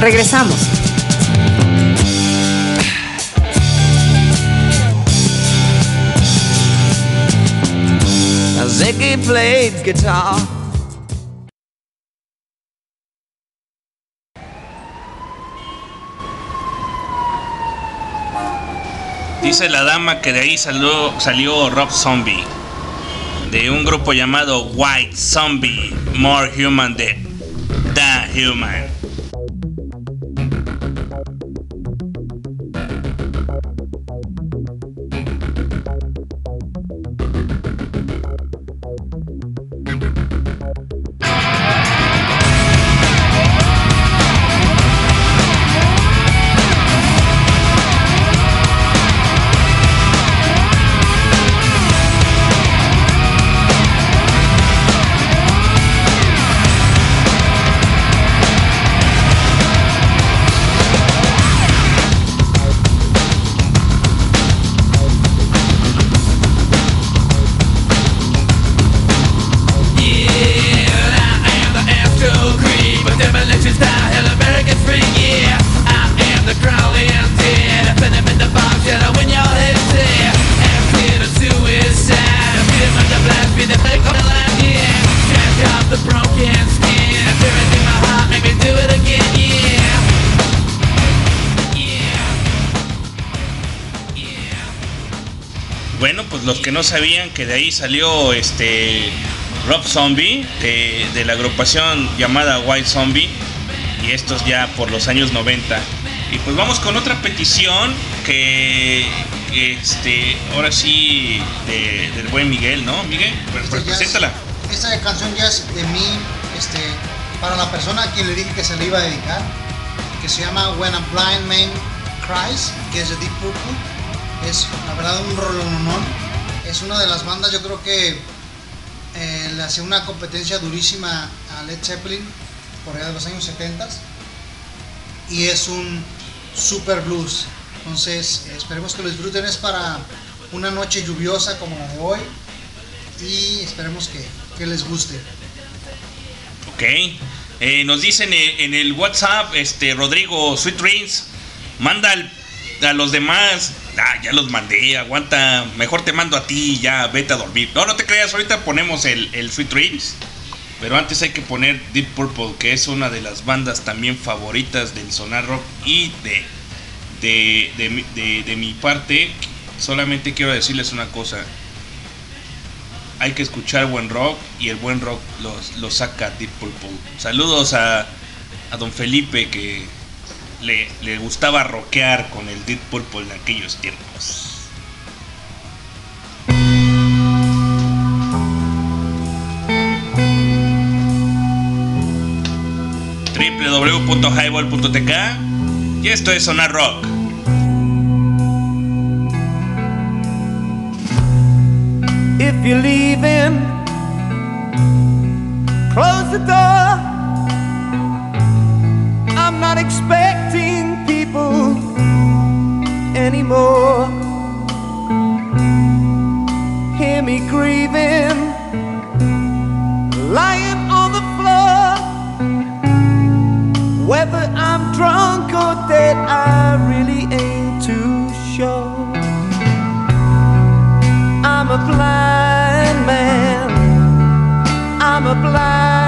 Regresamos. Played guitar. Dice la dama que de ahí salió, salió Rob Zombie. De un grupo llamado White Zombie. More human than, than human. Que de ahí salió este Rob Zombie de, de la agrupación llamada White Zombie y estos ya por los años 90. Y pues vamos con otra petición que este ahora sí de- del buen Miguel, ¿no? Miguel, pues, Este ya es- preséntala. Esta canción ya es de mí, este, para la persona a quien le dije que se le iba a dedicar, que se llama When a Blind Man Cries, que es de Deep Purple. Es la verdad un rolonón. Es una de las bandas, yo creo que eh, le hacía una competencia durísima a Led Zeppelin por allá de los años 70 y es un super blues. Entonces, eh, esperemos que lo disfruten. Es para una noche lluviosa como la de hoy y esperemos que, que les guste. Ok. Eh, nos dicen en, en el WhatsApp, este Rodrigo Sweet Dreams, manda al- a los demás. Ah, ya los mandé, aguanta. Mejor te mando a ti, ya vete a dormir. No, no te creas, ahorita ponemos el, el Sweet Dreams. Pero antes hay que poner Deep Purple, que es una de las bandas también favoritas del Sonar Rock. Y de, de, de de- mi parte, solamente quiero decirles una cosa. Hay que escuchar buen rock y el buen rock los, lo saca Deep Purple. Saludos a, a don Felipe que le, le gustaba rockear con el Deep Purple en aquellos tiempos. www.highball.tk y esto es Sonar Rock. If you're leaving, close the door. I'm not expecting people anymore. Hear me grieving, lying on the floor. Whether I'm drunk or dead, I really ain't too sure. I'm a blind man. I'm a blind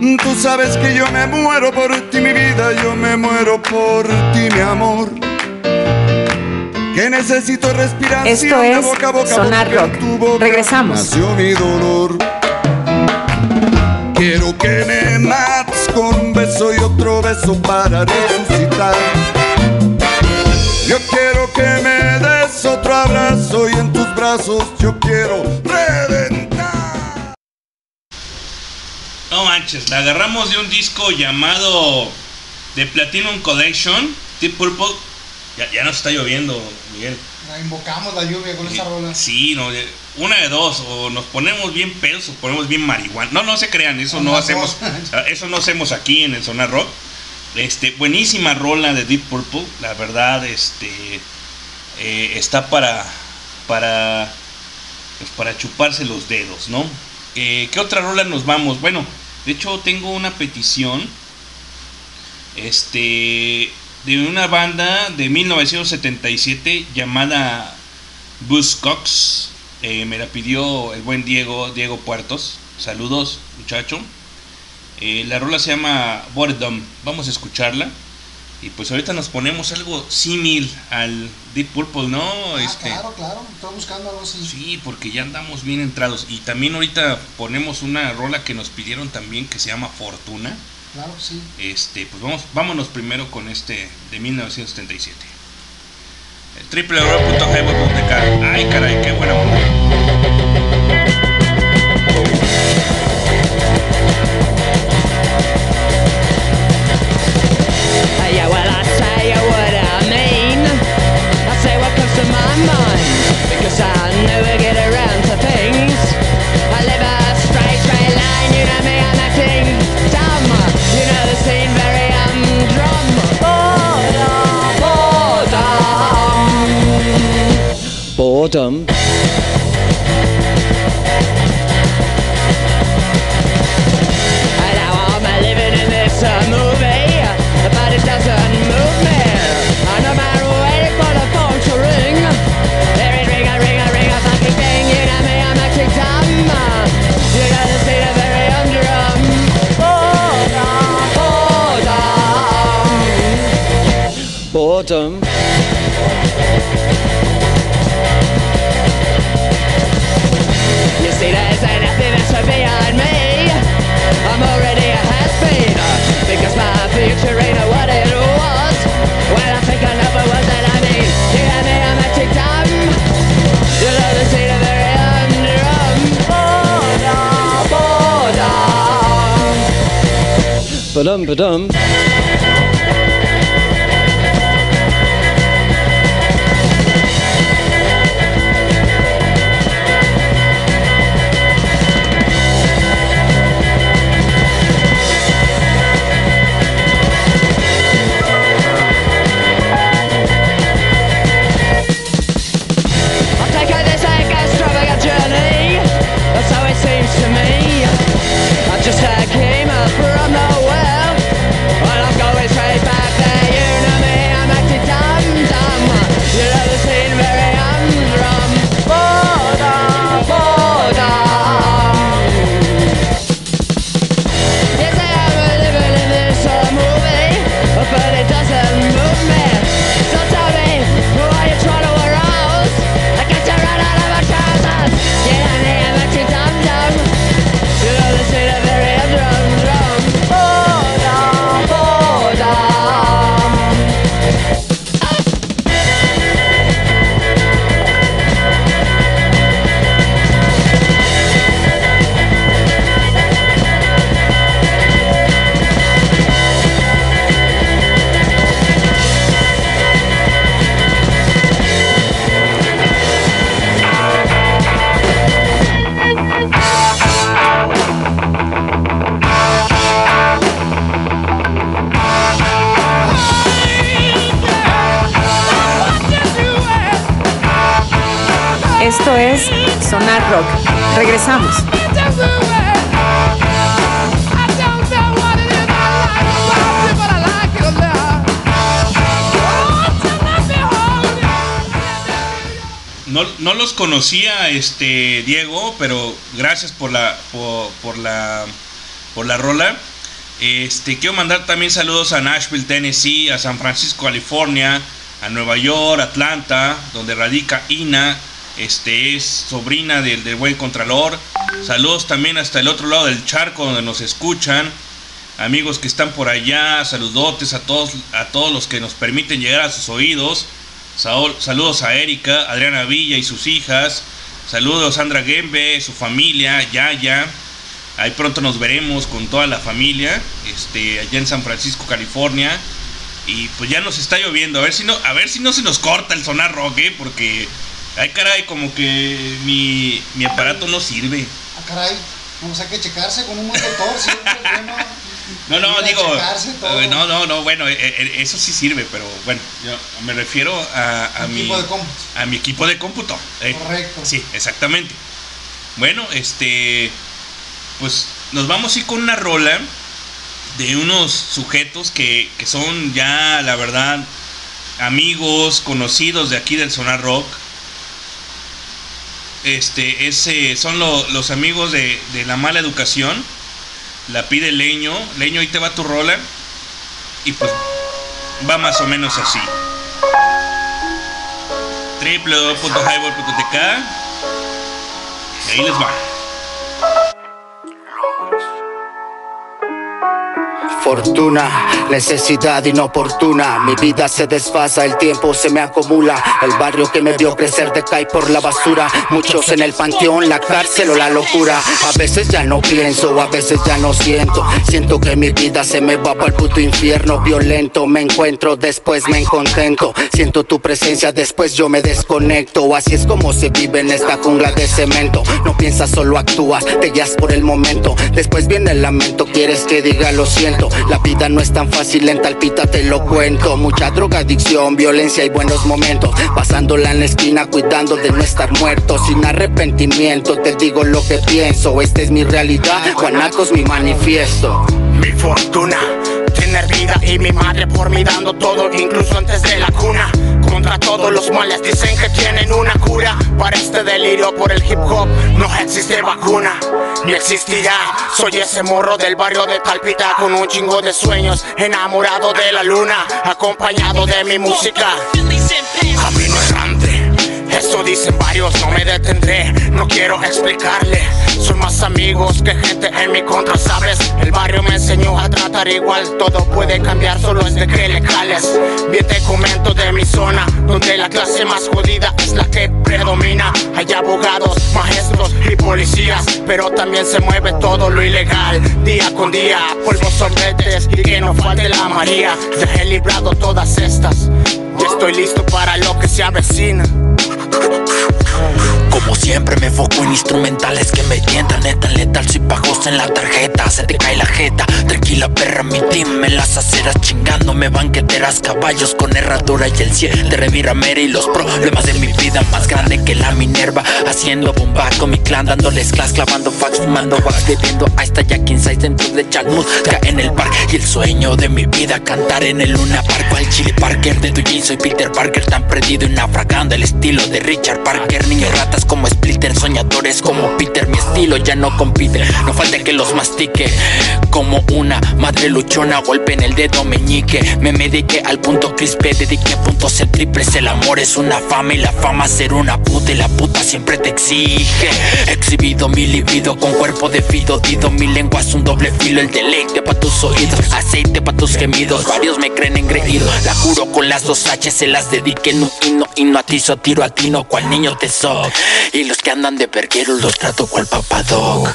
Tú sabes que yo me muero por ti, mi vida, yo me muero por ti, mi amor. Que necesito respiración Esto es boca a boca Sonar porque Rock. tu boca Regresamos. Nació mi dolor. Quiero que me mates con un beso y otro beso para resucitar. Yo quiero que me des otro abrazo y en tus brazos yo quiero reventar. No manches, la agarramos de un disco llamado The Platinum Collection, Deep Purple. Ya, ya nos está lloviendo, Miguel. La invocamos la lluvia con esa rola. Sí, no, una de dos, o nos ponemos bien pedos o ponemos bien marihuana. No, no se crean, eso no hacemos, eso no hacemos aquí en el Sonar Rock. Este, buenísima rola de Deep Purple, la verdad, este, eh, está para, para, pues para chuparse los dedos, ¿no? Eh, ¿Qué otra rola nos vamos? Bueno, de hecho tengo una petición, este, de una banda de 1977 llamada Buzzcocks. Eh, me la pidió el buen Diego, Diego Puertos. Saludos, muchacho. Eh, la rola se llama Boredom. Vamos a escucharla. Y pues ahorita nos ponemos algo símil al Deep Purple, ¿no? Ah, este, claro, claro. Estoy buscando algo así. Sí, porque ya andamos bien entrados. Y también ahorita ponemos una rola que nos pidieron también que se llama Fortuna. Claro que sí. Este, pues vamos, vámonos primero con este de 1977. www.highway.tk. Ay, caray, qué buena rola. What it was. I think I I mean You me, dumb You the of very underarm Boredom, boredom Ba-dum, ba-dum conocía, este Diego, pero gracias por la por, por la por la rola. Este quiero mandar también saludos a Nashville, Tennessee, a San Francisco, California, a Nueva York, Atlanta, donde radica Ina. Este es sobrina del, del buen Contralor. Saludos también hasta el otro lado del charco donde nos escuchan. Amigos que están por allá, saludotes a todos, a todos los que nos permiten llegar a sus oídos. Saludos a Erika, Adriana Villa y sus hijas. Saludos a Sandra Gembe, su familia, Yaya. Ahí pronto nos veremos con toda la familia, este, allá en San Francisco, California. Y pues ya nos está lloviendo. A ver si no, a ver si no se nos corta el sonar rock, ¿eh? porque ay caray, como que mi, mi aparato no sirve. Ah, caray. Vamos a que checarse con un doctor, siempre. No, no, digo. eh, No, no, no, bueno, eh, eh, eso sí sirve, pero bueno, yo me refiero a, a mi Equipo de cómputo. a mi equipo de cómputo. eh. Correcto. Sí, exactamente. Bueno, este, pues nos vamos a ir con una rola de unos sujetos que, que son ya, la verdad, amigos, conocidos de aquí del Sonar Rock. Este, ese, son lo- los amigos de, de la mala educación. La pide Leño. Leño, ahí te va tu rola. Y pues va más o menos así. www.highball.tk Y ahí les va. Fortuna, necesidad inoportuna. Mi vida se desfasa, el tiempo se me acumula. El barrio que me vio crecer decae por la basura. Muchos en el panteón, la cárcel o la locura. A veces ya no pienso, a veces ya no siento. Siento que mi vida se me va para el puto infierno violento. Me encuentro, después me contento. Siento tu presencia, después yo me desconecto. Así es como se vive en esta jungla de cemento. No piensas, solo actúas, te guías por el momento. Después viene el lamento, quieres que diga lo siento. La vida no es tan fácil, lenta alpita te lo cuento. Mucha drogadicción, violencia y buenos momentos. Pasándola en la esquina, cuidando de no estar muerto. Sin arrepentimiento, te digo lo que pienso. Esta es mi realidad, Guanaco es mi manifiesto. Mi fortuna tiene vida y mi madre por mí dando todo, incluso antes de la cuna. Contra todos los males dicen que tienen una cura. Para este delirio por el hip hop no existe vacuna, ni existirá. Soy ese morro del barrio de Talpita con un chingo de sueños, enamorado de la luna, acompañado de mi música. Eso dicen varios, no me detendré, no quiero explicarle. Son más amigos que gente en mi contra, ¿sabes? El barrio me enseñó a tratar igual, todo puede cambiar, solo es de que le cales. Bien te comento de mi zona, donde la clase más jodida es la que predomina. Hay abogados, maestros y policías, pero también se mueve todo lo ilegal. Día con día, polvos sorbetes y que no falte la María. He librado todas estas, ya estoy listo para lo que se avecina. you. Como siempre me foco en instrumentales que me tientan. Neta letal, soy pagos en la tarjeta Se te cae la jeta, tranquila perra mi team En las aceras chingándome banqueteras Caballos con herradura y el 7 de Reviramera Y los problemas de mi vida más grande que la Minerva. Haciendo bomba con mi clan Dándoles class, clavando fax, fumando wax Bebiendo a esta Jack Inside dentro de Chalmut en el parque y el sueño de mi vida Cantar en el Luna Park. Cual Chile Parker de Dujin Soy Peter Parker tan perdido y naufragando El estilo de Richard Parker. Niños ratas como Splitter Soñadores como Peter Mi estilo ya no compite No falta que los mastique Como una madre luchona Golpe en el dedo meñique Me mediqué al punto crispe Dediqué puntos en triples El amor es una fama y la fama ser una puta Y la puta siempre te exige Exhibido mi libido con cuerpo de fido Dido mi lengua es un doble filo El deleite pa' tus oídos Aceite pa' tus gemidos Varios me creen engreído La juro con las dos H Se las dediqué no y no y no atizo Tiro a tino cual niño te soy y los que andan de perqueros los trato cual papadoc.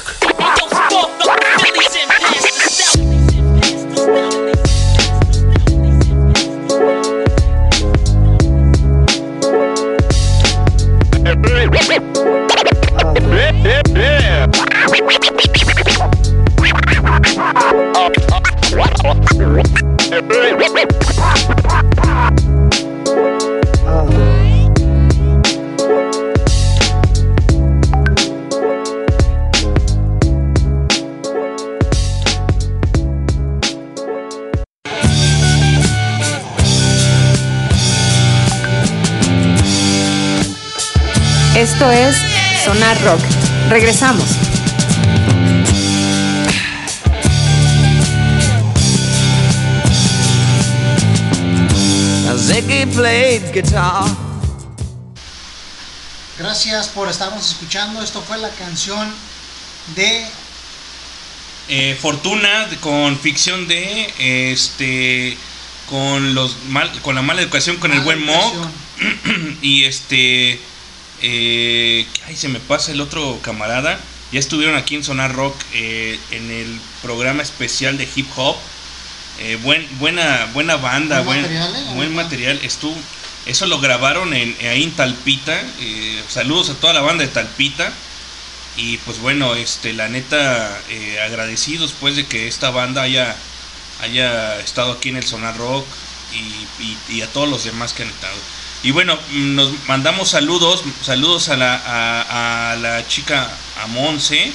Esto es Sonar Rock. Regresamos. Ziggy played guitar. Gracias por estarnos escuchando. Esto fue la canción de Eh, Fortuna con ficción de este con los mal, con la mala educación con el buen Mock y este eh, ay se me pasa el otro camarada. Ya estuvieron aquí en Sonar Rock eh, en el programa especial de hip hop. Eh, buen, buena buena banda Buen buen material, ¿eh? buen material. Estuvo eso lo grabaron en, ahí en Talpita. Saludos a toda la banda de Talpita. Y pues bueno, este, la neta, agradecidos pues de que esta banda haya, haya estado aquí en el Sonar Rock y, y- y a todos los demás que han estado. Y bueno, nos mandamos saludos, saludos a la, a, la chica, a Monse,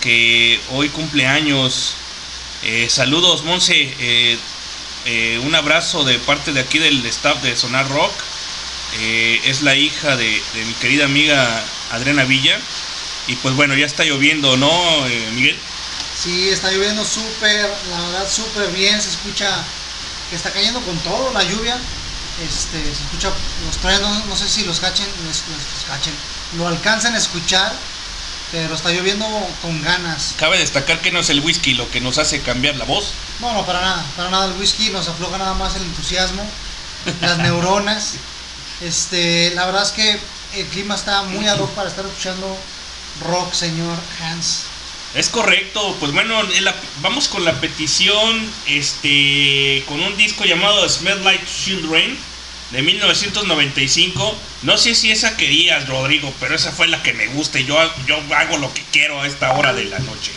que hoy cumple años. Eh, saludos, Monse, eh, eh, un abrazo de parte de aquí del staff de Sonar Rock. Eh, es la hija de, de mi querida amiga Adriana Villa. Y pues bueno, ya está lloviendo, ¿no, Miguel? Sí, está lloviendo súper, la verdad súper bien, se escucha que está cayendo con todo la lluvia, este, se escucha los truenos, no sé si los cachen, los, los cachen, lo alcanzan a escuchar, pero está lloviendo con ganas. Cabe destacar que no es el whisky lo que nos hace cambiar la voz. No, no, para nada, para nada el whisky nos afloja nada más el entusiasmo, las neuronas. Este, la verdad es que el clima está muy ad hoc para estar escuchando rock, señor Hans. Es correcto, pues bueno, la- vamos con la petición, este, con un disco llamado Smell Like Children de 1995. No sé si esa querías, Rodrigo, pero esa fue la que me gusta y yo, yo hago lo que quiero a esta hora de la noche.